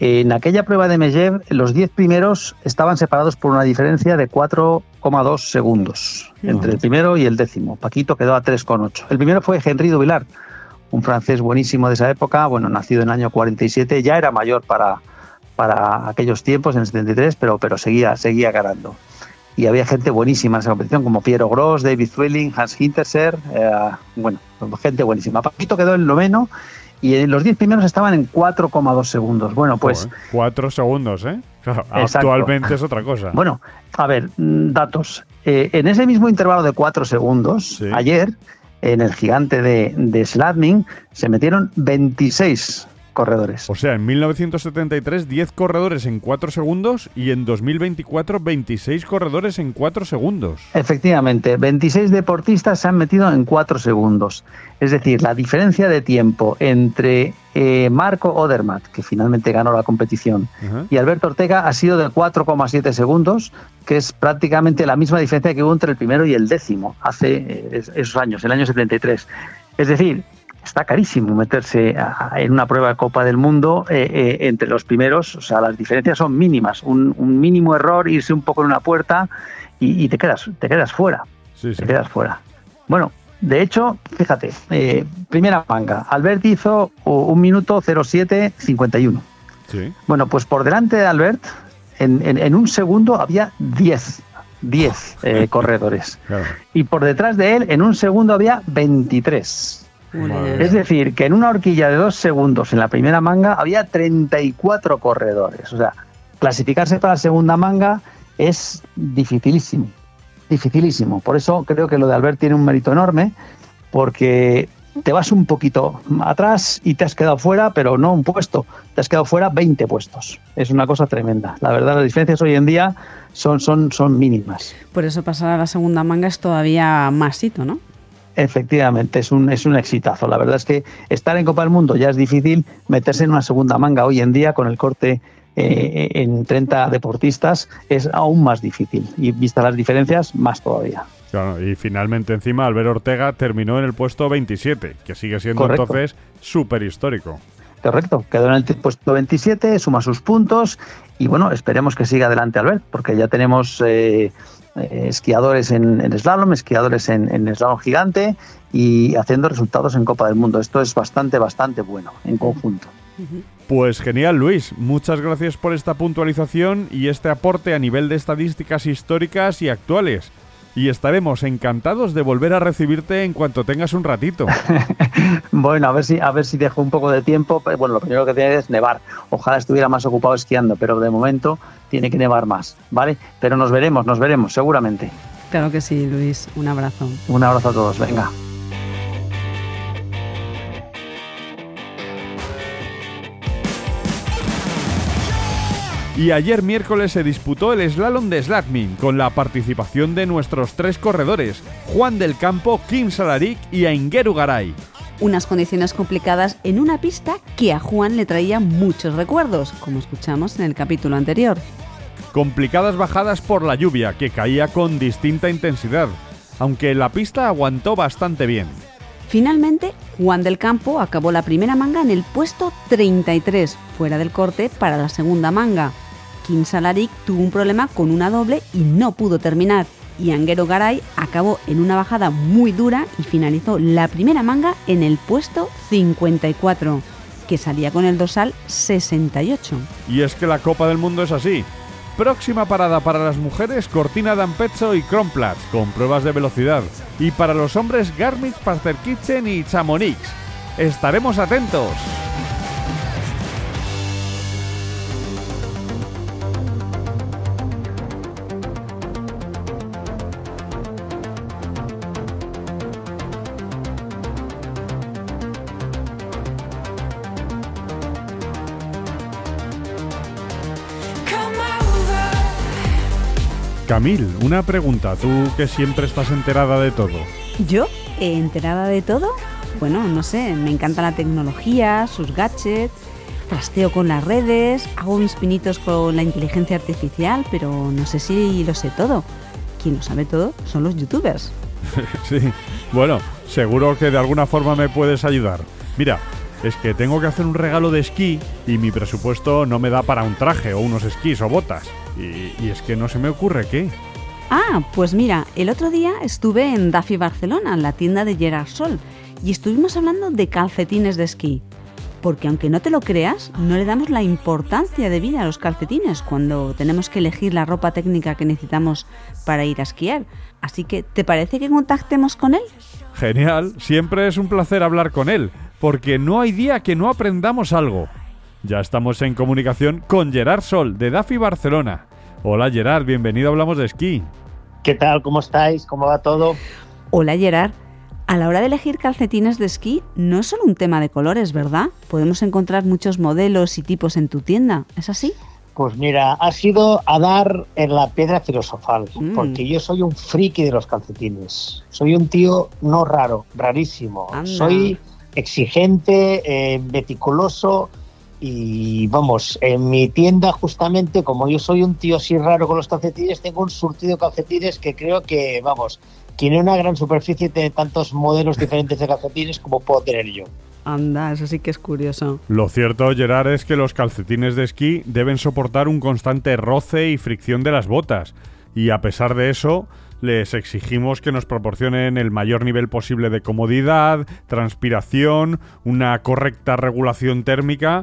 En aquella prueba de Medvedev, los 10 primeros estaban separados por una diferencia de 4,2 segundos entre el primero y el décimo. Paquito quedó a 3,8. El primero fue Henri Duvillard, un francés buenísimo de esa época, bueno, nacido en el año 47, ya era mayor para, para aquellos tiempos, en el 73, pero, pero seguía, seguía ganando. Y había gente buenísima en esa competición, como Piero Gross, David Zwilling, Hans Hinterser, eh, bueno, gente buenísima. Paquito quedó en el noveno y en los 10 primeros estaban en 4,2 segundos. Bueno, pues... Joder, cuatro segundos, ¿eh? Claro, actualmente es otra cosa. Bueno, a ver, mm, datos. Eh, en ese mismo intervalo de 4 segundos, Sí. ayer, en el gigante de, de Sladmin, se metieron 26 corredores. O sea, en 1973 10 corredores en 4 segundos y en 2024 26 corredores en 4 segundos. Efectivamente, 26 deportistas se han metido en 4 segundos. Es decir, la diferencia de tiempo entre eh, Marco Odermatt, que finalmente ganó la competición, y Alberto Ortega ha sido de 4,7 segundos, que es prácticamente la misma diferencia que hubo entre el primero y el décimo hace eh, es- esos años, el año 73. Es decir, está carísimo meterse a- en una prueba de Copa del Mundo eh, eh, entre los primeros, o sea, las diferencias son mínimas. Un, un mínimo error, irse un poco en una puerta y, y te quedas, te quedas fuera. Sí, sí. Te quedas fuera. Bueno, de hecho, fíjate, eh, primera manga. Albert hizo un minuto 07.51. Sí. Bueno, pues por delante de Albert, en, en- en un segundo había 10, 10 eh, corredores. Claro. Y por detrás de él, en un segundo había 23. Es decir, que en una horquilla de dos segundos en la primera manga había 34 corredores. O sea, clasificarse para la segunda manga es dificilísimo. Dificilísimo. Por eso creo que lo de Albert tiene un mérito enorme, porque te vas un poquito atrás y te has quedado fuera, pero no un puesto, te has quedado fuera 20 puestos. Es una cosa tremenda. La verdad, las diferencias hoy en día son, son, son mínimas. Por eso pasar a la segunda manga es todavía más hito, ¿no? Efectivamente, es un, es un exitazo. La verdad es que estar en Copa del Mundo ya es difícil, meterse en una segunda manga hoy en día con el corte eh, en 30 deportistas es aún más difícil. Y vistas las diferencias, más todavía. Claro, y finalmente encima Albert Ortega terminó en el puesto 27, que sigue siendo Correcto. entonces súper histórico. Correcto, quedó en el puesto 27, suma sus puntos y bueno, esperemos que siga adelante Albert, porque ya tenemos eh, eh, esquiadores en, slalom, esquiadores en, en slalom gigante y haciendo resultados en Copa del Mundo. Esto es bastante, bastante bueno en conjunto. Pues genial, Luis. Muchas gracias por esta puntualización y este aporte a nivel de estadísticas históricas y actuales. Y estaremos encantados de volver a recibirte en cuanto tengas un ratito. Bueno, a ver si a ver si dejo un poco de tiempo. Pero, Bueno, lo primero que tiene es nevar. Ojalá estuviera más ocupado esquiando, pero de momento tiene que nevar más, ¿vale? Pero nos veremos, nos veremos, seguramente. Claro que sí, Luis. Un abrazo. Un abrazo a todos, venga. Y ayer miércoles se disputó el slalom de Slatmin con la participación de nuestros tres corredores, Juan del Campo, Kim Salarik y Aingeru Garay. Unas condiciones complicadas en una pista que a Juan le traía muchos recuerdos, como escuchamos en el capítulo anterior. Complicadas bajadas por la lluvia que caía con distinta intensidad, aunque la pista aguantó bastante bien. Finalmente, Juan del Campo acabó la primera manga en el puesto 33, fuera del corte para la segunda manga. Kim Salarik tuvo un problema con una doble y no pudo terminar. Y Anguero Garay acabó en una bajada muy dura y finalizó la primera manga en el puesto 54, que salía con el dorsal 68. Y es que la Copa del Mundo es así. Próxima parada para las mujeres, Cortina d'Ampezzo y Kronplatz, con pruebas de velocidad. Y para los hombres, Garmisch, Parterkitzen y Chamonix. Estaremos atentos. Camil, una pregunta, tú que siempre estás enterada de todo. ¿Yo? ¿Eh, ¿Enterada de todo? Bueno, no sé, me encanta la tecnología, sus gadgets, trasteo con las redes, hago mis pinitos con la inteligencia artificial, pero no sé si lo sé todo. Quien lo sabe todo son los youtubers. Sí, bueno, seguro que de alguna forma me puedes ayudar. Mira, es que tengo que hacer un regalo de esquí y mi presupuesto no me da para un traje o unos esquís o botas. Y, y es que no se me ocurre qué. Ah, pues mira, el otro día estuve en Daffy Barcelona, en la tienda de Gerard Sol, y estuvimos hablando de calcetines de esquí. Porque aunque no te lo creas, no le damos la importancia de vida a los calcetines cuando tenemos que elegir la ropa técnica que necesitamos para ir a esquiar. Así que, ¿te parece que contactemos con él? Genial, siempre es un placer hablar con él, porque no hay día que no aprendamos algo. Ya estamos en comunicación con Gerard Sol, de Daffy Barcelona. Hola Gerard, bienvenido a Hablamos de Esquí. ¿Qué tal? ¿Cómo estáis? ¿Cómo va todo? Hola Gerard. A la hora de elegir calcetines de esquí no es solo un tema de colores, ¿verdad? Podemos encontrar muchos modelos y tipos en tu tienda, ¿es así? Pues mira, ha sido a dar en la piedra filosofal, Mm. porque yo soy un friki de los calcetines. Soy un tío no raro, rarísimo. Anda. Soy exigente, eh, meticuloso y vamos, en mi tienda justamente, como yo soy un tío así raro con los calcetines, tengo un surtido de calcetines que creo que, vamos, tiene una gran superficie de tantos modelos diferentes de calcetines como puedo tener yo. Anda, eso sí que es curioso. Lo cierto, Gerard, es que los calcetines de esquí deben soportar un constante roce y fricción de las botas, y a pesar de eso les exigimos que nos proporcionen el mayor nivel posible de comodidad, transpiración, una correcta regulación térmica.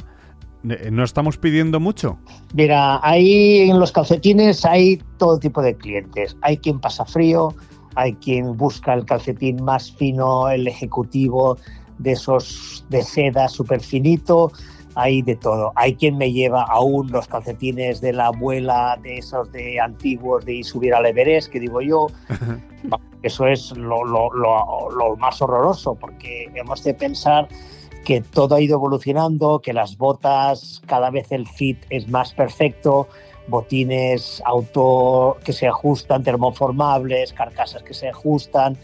Eh, ¿No estamos pidiendo mucho? Mira, ahí en los calcetines hay todo tipo de clientes. Hay quien pasa frío, hay quien busca el calcetín más fino, el ejecutivo, de esos de seda súper finito, hay de todo. Hay quien me lleva aún los calcetines de la abuela, de esos de antiguos, de ir subir al Everest, que digo yo. Eso es lo, lo- lo- lo más horroroso, porque hemos de pensar que todo ha ido evolucionando, que las botas, cada vez el fit es más perfecto, botines auto que se ajustan, termoformables, carcasas que se ajustan,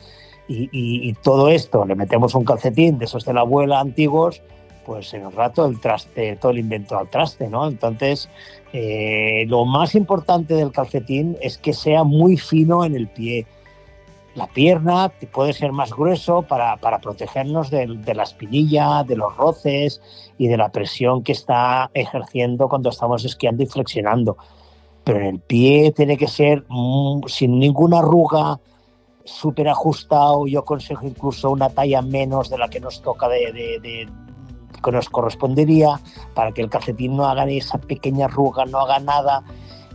y, y- y todo esto le metemos un calcetín de esos de la abuela antiguos, pues nos va todo el traste, todo el invento al traste, ¿no? Entonces, eh, lo más importante del calcetín es que sea muy fino en el pie. La pierna puede ser más grueso para, para protegernos del- de, la espinilla, de los roces y de la presión que está ejerciendo cuando estamos esquiando y flexionando. Pero en el pie tiene que ser mm, sin ninguna arruga, súper ajustado. Yo aconsejo incluso una talla menos de la que nos toca de, de- de- que nos correspondería para que el calcetín no haga esa pequeña arruga, no haga nada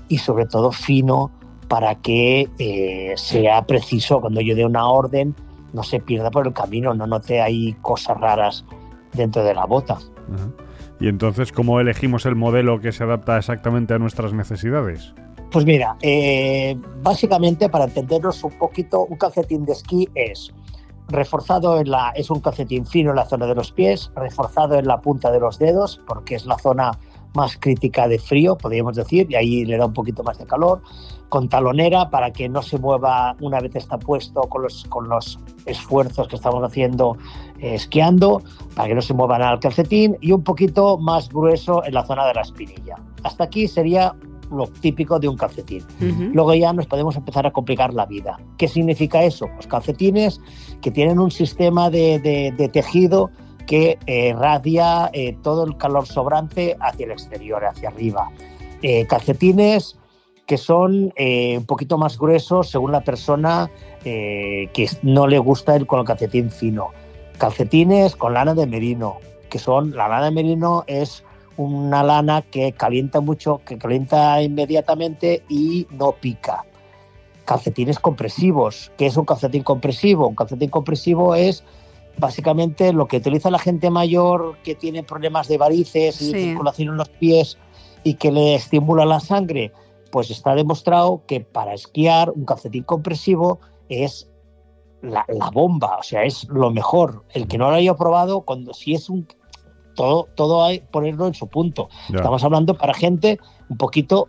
y sobre todo fino para que eh, sea preciso cuando yo dé una orden no se pierda por el camino, no note ahí cosas raras dentro de la bota. Y entonces, ¿cómo elegimos el modelo que se adapta exactamente a nuestras necesidades? Pues mira, eh, básicamente para entendernos un poquito, un calcetín de esquí es reforzado en la, es un calcetín fino en la zona de los pies, reforzado en la punta de los dedos, porque es la zona más crítica de frío, podríamos decir, y ahí le da un poquito más de calor, con talonera para que no se mueva una vez está puesto con los, con los esfuerzos que estamos haciendo eh, esquiando, para que no se mueva nada el calcetín, y un poquito más grueso en la zona de la espinilla. Hasta aquí sería lo típico de un calcetín. Ujú. Luego ya nos podemos empezar a complicar la vida. ¿Qué significa eso? Pues calcetines que tienen un sistema de, de- de tejido que eh, radia eh, todo el calor sobrante hacia el exterior, hacia arriba. Eh, calcetines que son eh, un poquito más gruesos según la persona eh, que no le gusta ir con el calcetín fino. Calcetines con lana de merino, que son, la lana de merino es una lana que calienta mucho, que calienta inmediatamente y no pica. Calcetines compresivos. ¿Qué es un calcetín compresivo? Un calcetín compresivo es básicamente lo que utiliza la gente mayor que tiene problemas de varices y de Sí. circulación en los pies y que le estimula la sangre. Pues está demostrado que para esquiar un calcetín compresivo es la, la bomba, o sea, es lo mejor. El que no lo haya probado, cuando si es un todo, todo hay ponerlo en su punto. Ya. Estamos hablando para gente un poquito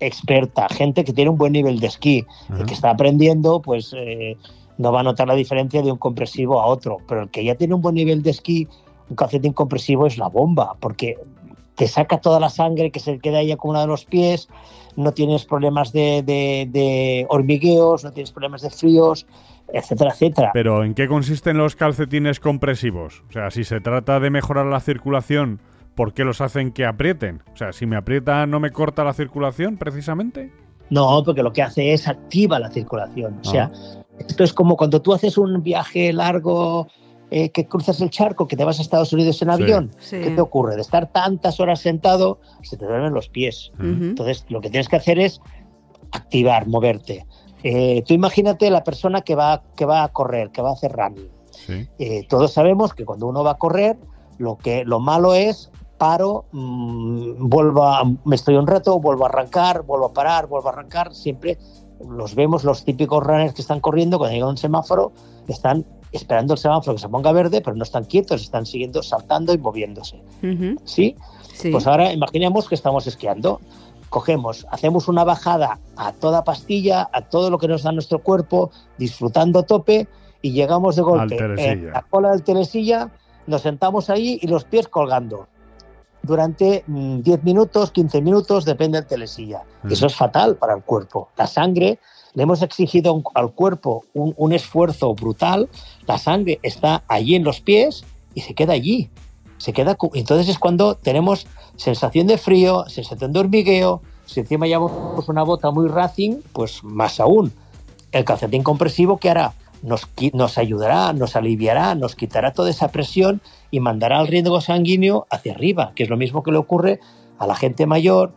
experta, gente que tiene un buen nivel de esquí, el que está aprendiendo, pues eh, no va a notar la diferencia de un compresivo a otro, pero el que ya tiene un buen nivel de esquí, un calcetín compresivo es la bomba, porque te saca toda la sangre que se queda ahí acumulada en los pies, no tienes problemas de, de- de hormigueos, no tienes problemas de fríos, etcétera, etcétera. Pero ¿en qué consisten los calcetines compresivos? O sea, si se trata de mejorar la circulación, ¿por qué los hacen que aprieten? O sea, si me aprieta, ¿no me corta la circulación precisamente? No, porque lo que hace es activa la circulación. O sea, Ah. esto es como cuando tú haces un viaje largo eh, que cruzas el charco, que te vas a Estados Unidos en avión. Sí. ¿Qué te ocurre? De estar tantas horas sentado, se te duermen los pies. Entonces, lo que tienes que hacer es activar, moverte. Eh, tú imagínate la persona que va, que va a correr, que va a hacer running. Sí. Eh, todos sabemos que cuando uno va a correr, lo, que, lo malo es paro, mm, vuelvo a, me estoy un rato, vuelvo a arrancar, vuelvo a parar, vuelvo a arrancar. Siempre los vemos, los típicos runners que están corriendo, cuando llega un semáforo, están esperando el semáforo que se ponga verde, pero no están quietos, están siguiendo, saltando y moviéndose. ¿Sí? Sí. Pues ahora imaginemos que estamos esquiando. Cogemos, hacemos una bajada a toda pastilla, a todo lo que nos da nuestro cuerpo, disfrutando a tope y llegamos de golpe en la cola del telesilla, nos sentamos ahí y los pies colgando durante mm, 10 minutos, 15 minutos, depende del telesilla. Mm. Eso es fatal para el cuerpo. La sangre, le hemos exigido al cuerpo un, un esfuerzo brutal, la sangre está allí en los pies y se queda allí. Se queda, entonces es cuando tenemos sensación de frío, sensación de hormigueo, Si encima llevamos una bota muy racing, pues más aún. El calcetín compresivo, ¿qué hará? Nos, nos ayudará, nos aliviará, nos quitará toda esa presión y mandará el riesgo sanguíneo hacia arriba, que es lo mismo que le ocurre a la gente mayor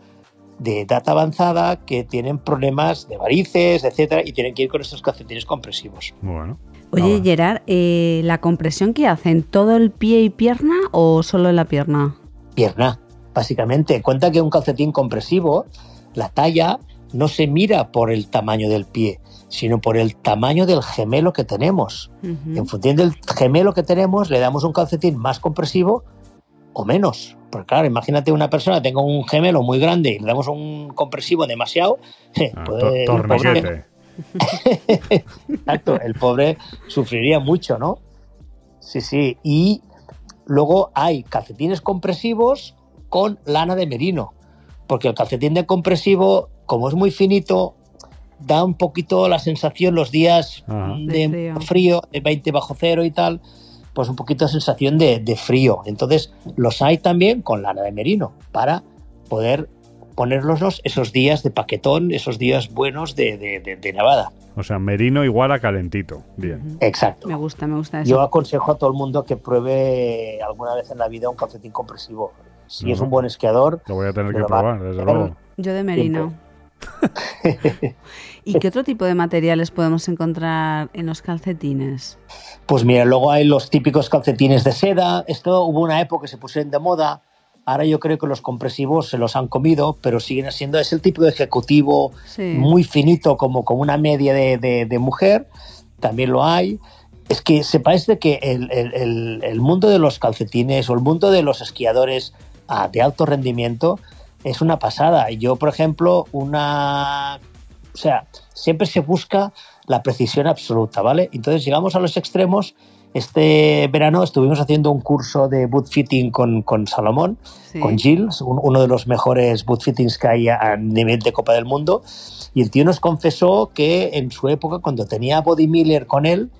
de edad avanzada que tienen problemas de varices, etcétera, y tienen que ir con estos calcetines compresivos. Bueno. Oye, Ahora. Gerard, eh, ¿la compresión que hacen todo el pie y pierna o solo en la pierna? pierna, básicamente. Cuenta que un calcetín compresivo, la talla no se mira por el tamaño del pie, sino por el tamaño del gemelo que tenemos. En función del gemelo que tenemos, le damos un calcetín más compresivo o menos. Porque claro, imagínate una persona que tenga un gemelo muy grande y le damos un compresivo demasiado, Ah, pues, Exacto, el pobre sufriría mucho, ¿no? Sí, sí. Y luego hay calcetines compresivos con lana de merino, porque el calcetín de compresivo, como es muy finito, da un poquito la sensación los días Ajá. De de frío. frío. de 20 bajo cero y tal, pues un poquito de sensación de, de frío. Entonces los hay también con lana de merino para poder ponerlos esos días de paquetón, esos días buenos de, de- de- de nevada. O sea, merino igual a calentito. Bien. Exacto. Me gusta, me gusta eso. Yo aconsejo a todo el mundo que pruebe alguna vez en la vida un calcetín compresivo. Si es un buen esquiador, Lo voy a tener que va- probar, desde luego. Yo de merino. ¿Y qué otro tipo de materiales podemos encontrar en los calcetines? pues mira, luego hay los típicos calcetines de seda. Esto hubo una época que se pusieron de moda. Ahora yo creo que los compresivos se los han comido, pero siguen siendo, es el tipo de ejecutivo Sí. muy finito como, como una media de, de- de mujer, también lo hay. Es que sepáis de que el, el- el- el mundo de los calcetines o el mundo de los esquiadores ah, de alto rendimiento es una pasada. Yo, por ejemplo, una... O sea, siempre se busca la precisión absoluta, ¿vale? Entonces llegamos a los extremos. Este verano estuvimos haciendo un curso de boot fitting con, con Salomón Sí. con Gilles, un- uno de los mejores boot fittings que hay a, a nivel de Copa del Mundo. Y el tío nos confesó que en su época, cuando tenía a Body Miller con él,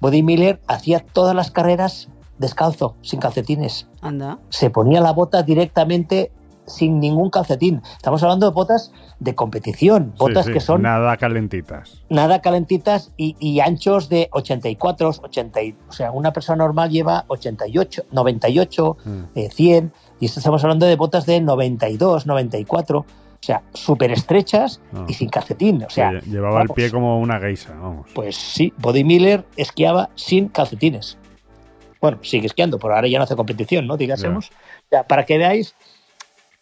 Body Miller hacía todas las carreras descalzo, sin calcetines. Anda. Se ponía la bota directamente sin ningún calcetín. Estamos hablando de botas de competición, botas sí, que son Nada calentitas. nada calentitas y, y anchos de 84, 80, y- o sea, una persona normal lleva 88, 98, Mm. eh, 100, y estamos hablando de botas de 92, 94, o sea, súper estrechas Ah. y sin calcetín, o sea, Sí, llevaba el pie como una geisha, vamos. pues sí, Body Miller esquiaba sin calcetines. Bueno, sigue esquiando, pero ahora ya no hace competición, ¿no? Digásemos. O sea, para que veáis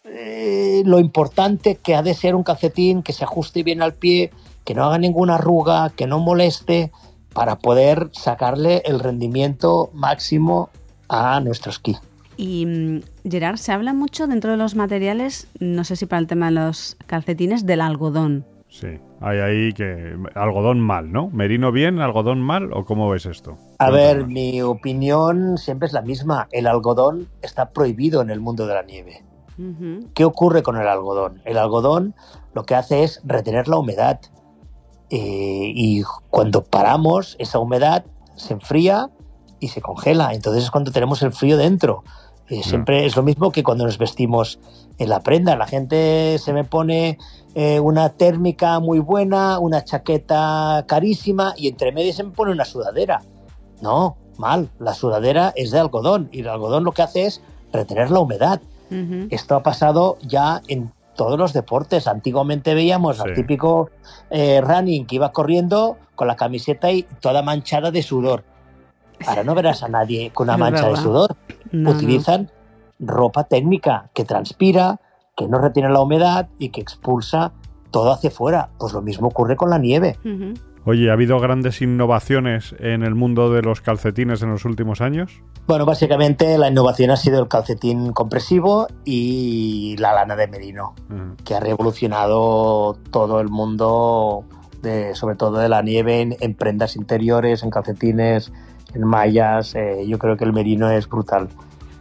eh, lo importante que ha de ser un calcetín que se ajuste bien al pie, que no haga ninguna arruga, que no moleste, para poder sacarle el rendimiento máximo a nuestro esquí. Y mm, Gerard, se habla mucho dentro de los materiales, no sé si para el tema de los calcetines, del algodón. Sí. Hay ahí que. Algodón mal, ¿no? ¿Merino bien, algodón mal? ¿O cómo ves esto? A ver, mi opinión siempre es la misma. El algodón está prohibido en el mundo de la nieve. ¿Qué ocurre con el algodón? El algodón lo que hace es retener la humedad. Eh, y cuando paramos, esa humedad se enfría y se congela. Entonces es cuando tenemos el frío dentro. Eh, siempre es lo mismo que cuando nos vestimos en la prenda. La gente se me pone eh, una térmica muy buena, una chaqueta carísima y entre medio se me pone una sudadera. No, mal. La sudadera es de algodón y el algodón lo que hace es retener la humedad. Esto ha pasado ya en todos los deportes. Antiguamente veíamos al típico eh, running que iba corriendo con la camiseta y toda manchada de sudor. Ahora no verás a nadie con una mancha de sudor. No, no. Utilizan ropa técnica que transpira, que no retiene la humedad y que expulsa todo hacia afuera. Pues lo mismo ocurre con la nieve. Oye, ¿ha habido grandes innovaciones en el mundo de los calcetines en los últimos años? Bueno, básicamente la innovación ha sido el calcetín compresivo y la lana de merino. Que ha revolucionado todo el mundo, de, sobre todo de la nieve, en, en prendas interiores, en calcetines, en mallas. eh, yo creo que el merino es brutal.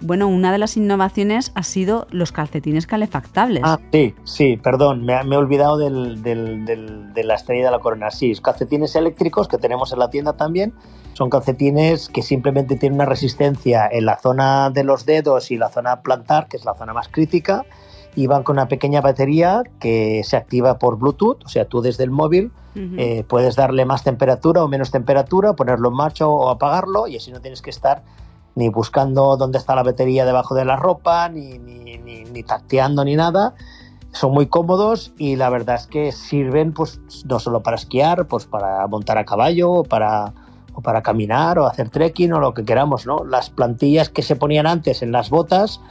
Bueno, una de las innovaciones ha sido los calcetines calefactables. Ah, sí, sí, perdón, me, me he olvidado del, del- del- de la estrella de la corona. Sí, calcetines eléctricos que tenemos en la tienda también. Son calcetines que simplemente tienen una resistencia en la zona de los dedos y la zona plantar, que es la zona más crítica, y van con una pequeña batería que se activa por Bluetooth, o sea, tú desde el móvil eh, puedes darle más temperatura o menos temperatura, ponerlo en marcha o apagarlo y así no tienes que estar ni buscando dónde está la batería debajo de la ropa, ni, ni, ni, ni tacteando ni nada. Son muy cómodos y la verdad es que sirven pues no solo para esquiar, pues para montar a caballo o para, o para caminar o hacer trekking o lo que queramos, ¿no? Las plantillas que se ponían antes en las botas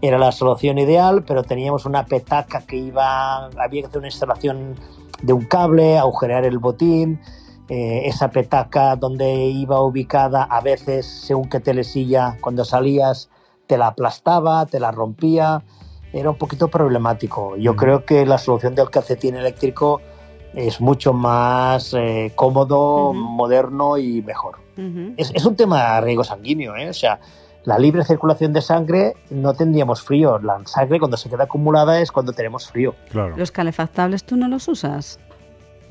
era la solución ideal, pero teníamos una petaca que iba, había que hacer una instalación de un cable, agujerear el botín, eh, esa petaca donde iba ubicada a veces, según qué telesilla, cuando salías te la aplastaba, te la rompía, era un poquito problemático. Yo creo que la solución del calcetín eléctrico es mucho más eh, cómodo, moderno y mejor. Es un tema de riego sanguíneo, ¿eh? o sea, la libre circulación de sangre no tendríamos frío. La sangre cuando se queda acumulada es cuando tenemos frío. Claro. ¿Los calefactables tú no los usas?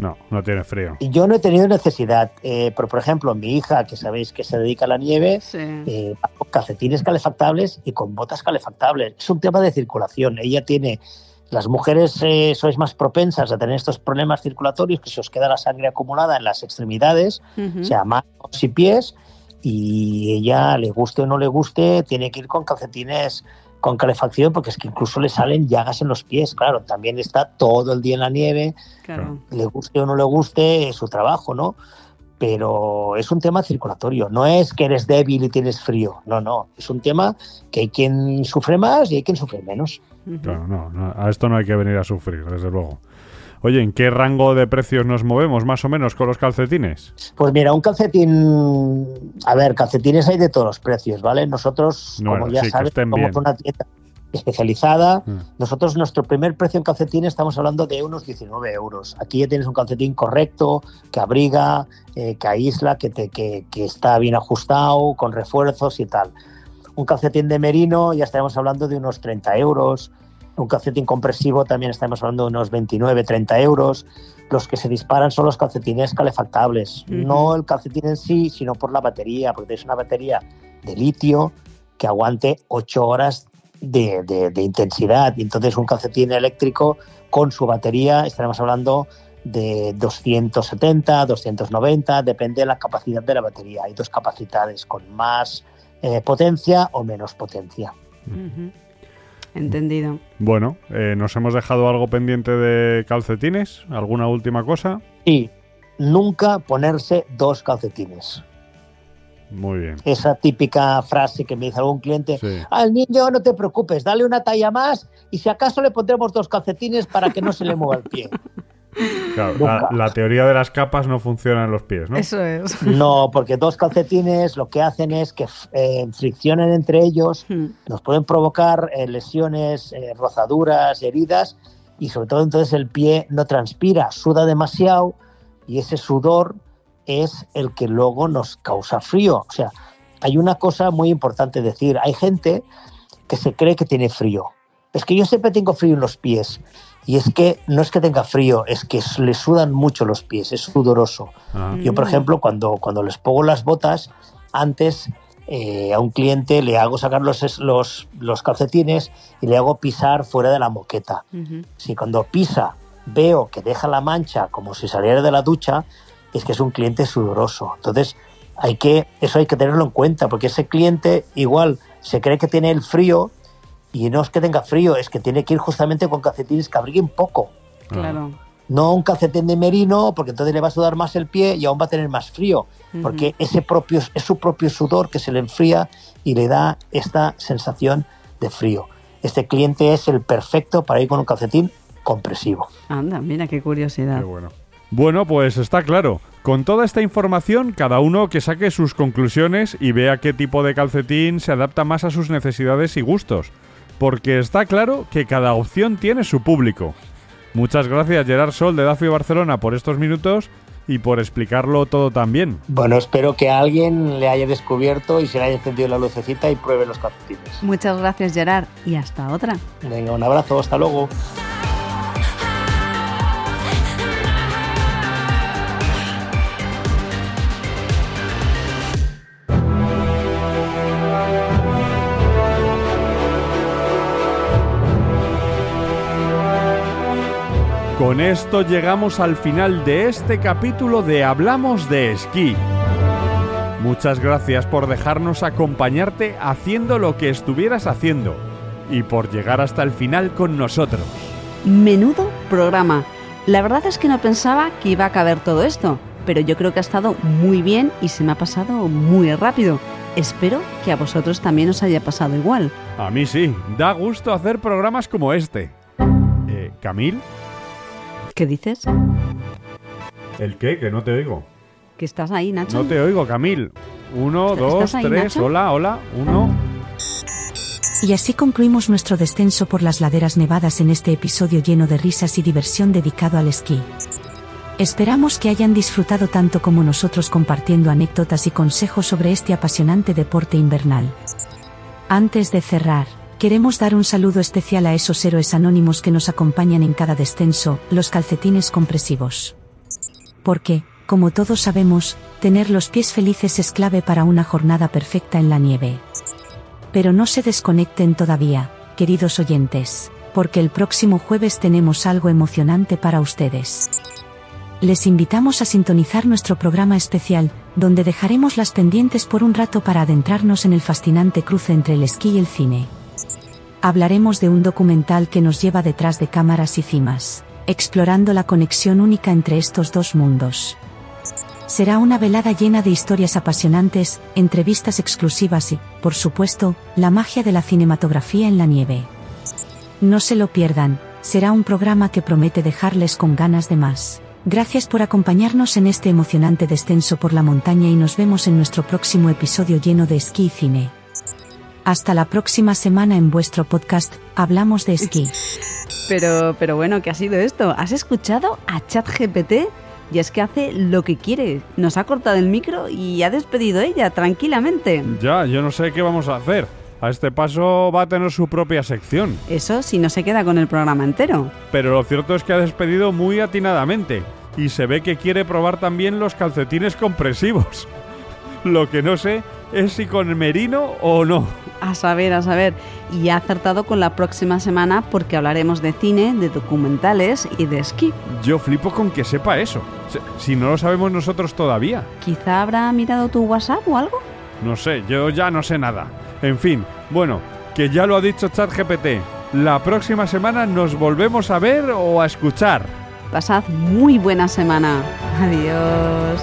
No, no tiene frío. Y yo no he tenido necesidad, eh, pero por ejemplo, mi hija, que sabéis que se dedica a la nieve, Sí. eh, va con calcetines calefactables y con botas calefactables. Es un tema de circulación. Ella tiene, las mujeres eh, sois más propensas a tener estos problemas circulatorios, que se os queda la sangre acumulada en las extremidades, Ujú. o sea, manos y pies, y ella, le guste o no le guste, tiene que ir con calcetines con calefacción, porque es que incluso le salen llagas en los pies. Claro, también está todo el día en la nieve, claro. le guste o no le guste, es su trabajo, ¿no? Pero es un tema circulatorio, no es que eres débil y tienes frío, no, no, es un tema que hay quien sufre más y hay quien sufre menos. Claro, no, no, a esto no hay que venir a sufrir, desde luego. Oye, ¿en qué rango de precios nos movemos más o menos con los calcetines? Pues mira, un calcetín, a ver, calcetines hay de todos los precios, ¿vale? Nosotros, Bueno, como ya sí, sabes, somos bien. una tienda especializada. Mm. Nosotros, nuestro primer precio en calcetín estamos hablando de unos 19 euros. Aquí ya tienes un calcetín correcto, que abriga, eh, que aísla, que, te, que, que está bien ajustado, con refuerzos y tal. Un calcetín de merino ya estaremos hablando de unos 30 euros. Un calcetín compresivo también estaremos hablando de unos 29, 30 euros. Los que se disparan son los calcetines calefactables. No el calcetín en sí, sino por la batería, porque tienes una batería de litio que aguante 8 horas de, de- de intensidad. Entonces un calcetín eléctrico con su batería estaremos hablando de 270, 290, depende de la capacidad de la batería. Hay dos capacidades, con más eh, potencia o menos potencia. Entendido. Bueno, eh, ¿nos hemos dejado algo pendiente de calcetines? ¿Alguna última cosa? Y nunca ponerse dos calcetines. Muy bien. Esa típica frase que me dice algún cliente, Sí. al niño no te preocupes, dale una talla más y si acaso le pondremos dos calcetines para que no se le mueva el pie. Claro, la, teoría de las capas no funciona en los pies, ¿no? Eso es. No, porque dos calcetines lo que hacen es que eh, friccionen entre ellos, Mm. nos pueden provocar eh, lesiones, eh, rozaduras, heridas y sobre todo entonces el pie no transpira, suda demasiado y ese sudor es el que luego nos causa frío. O sea, hay una cosa muy importante decir, hay gente que se cree que tiene frío. Es que yo siempre tengo frío en los pies. Y es que no es que tenga frío, es que le sudan mucho los pies, es sudoroso. Ah, Yo, por ejemplo, cuando, cuando les pongo las botas, antes eh, a un cliente le hago sacar los, los, los calcetines y le hago pisar fuera de la moqueta. Si cuando pisa veo que deja la mancha como si saliera de la ducha, es que es un cliente sudoroso. Entonces, hay que, eso hay que tenerlo en cuenta, porque ese cliente igual se cree que tiene el frío y no es que tenga frío, es que tiene que ir justamente con calcetines que abriguen poco. Claro. No un calcetín de merino, porque entonces le va a sudar más el pie y aún va a tener más frío, porque ese propio, es su propio sudor que se le enfría y le da esta sensación de frío. Este cliente es el perfecto para ir con un calcetín compresivo. Anda, mira qué curiosidad. qué bueno. Bueno, pues está claro. Con toda esta información, cada uno que saque sus conclusiones y vea qué tipo de calcetín se adapta más a sus necesidades y gustos. Porque está claro que cada opción tiene su público. Muchas gracias Gerard Sol de Dafi Barcelona por estos minutos y por explicarlo todo tan bien. Bueno, espero que a alguien le haya descubierto y se le haya encendido la lucecita y pruebe los calcetines. Muchas gracias, Gerard. Y hasta otra. Venga, un abrazo, hasta luego. Con esto llegamos al final de este capítulo de Hablamos de Esquí. Muchas gracias por dejarnos acompañarte haciendo lo que estuvieras haciendo y por llegar hasta el final con nosotros. Menudo programa. La verdad es que no pensaba que iba a caber todo esto, pero yo creo que ha estado muy bien y se me ha pasado muy rápido. Espero que a vosotros también os haya pasado igual. A mí sí, da gusto hacer programas como este. Eh, ¿Camil? ¿Qué dices? ¿El qué? Que no te oigo. ¿Que estás ahí, Nacho? No te oigo, Camil. Uno, ¿Estás dos, ahí, tres, Nacho? hola, hola, uno. Y así concluimos nuestro descenso por las laderas nevadas en este episodio lleno de risas y diversión dedicado al esquí. Esperamos que hayan disfrutado tanto como nosotros compartiendo anécdotas y consejos sobre este apasionante deporte invernal. Antes de cerrar, queremos dar un saludo especial a esos héroes anónimos que nos acompañan en cada descenso, los calcetines compresivos. Porque, como todos sabemos, tener los pies felices es clave para una jornada perfecta en la nieve. Pero no se desconecten todavía, queridos oyentes, porque el próximo jueves tenemos algo emocionante para ustedes. Les invitamos a sintonizar nuestro programa especial, donde dejaremos las pendientes por un rato para adentrarnos en el fascinante cruce entre el esquí y el cine. Hablaremos de un documental que nos lleva detrás de cámaras y cimas, explorando la conexión única entre estos dos mundos. Será una velada llena de historias apasionantes, entrevistas exclusivas y, por supuesto, la magia de la cinematografía en la nieve. No se lo pierdan, será un programa que promete dejarles con ganas de más. Gracias por acompañarnos en este emocionante descenso por la montaña y nos vemos en nuestro próximo episodio lleno de esquí y cine. Hasta la próxima semana en vuestro podcast, Hablamos de esquí. Pero, pero bueno, ¿qué ha sido esto? ¿Has escuchado a ChatGPT? Y es que hace lo que quiere. Nos ha cortado el micro y ha despedido ella tranquilamente. Ya, yo no sé qué vamos a hacer. A este paso va a tener su propia sección. Eso si no se queda con el programa entero. Pero lo cierto es que ha despedido muy atinadamente. Y se ve que quiere probar también los calcetines compresivos. Lo que no sé es si con merino o no. A saber, a saber. Y ha acertado con la próxima semana porque hablaremos de cine, de documentales y de esquí. Yo flipo con que sepa eso. Si- no lo sabemos nosotros todavía. Quizá habrá mirado tu WhatsApp o algo. No sé, yo ya no sé nada. En fin, bueno, que ya lo ha dicho ChatGPT. La próxima semana nos volvemos a ver o a escuchar. Pasad muy buena semana. Adiós.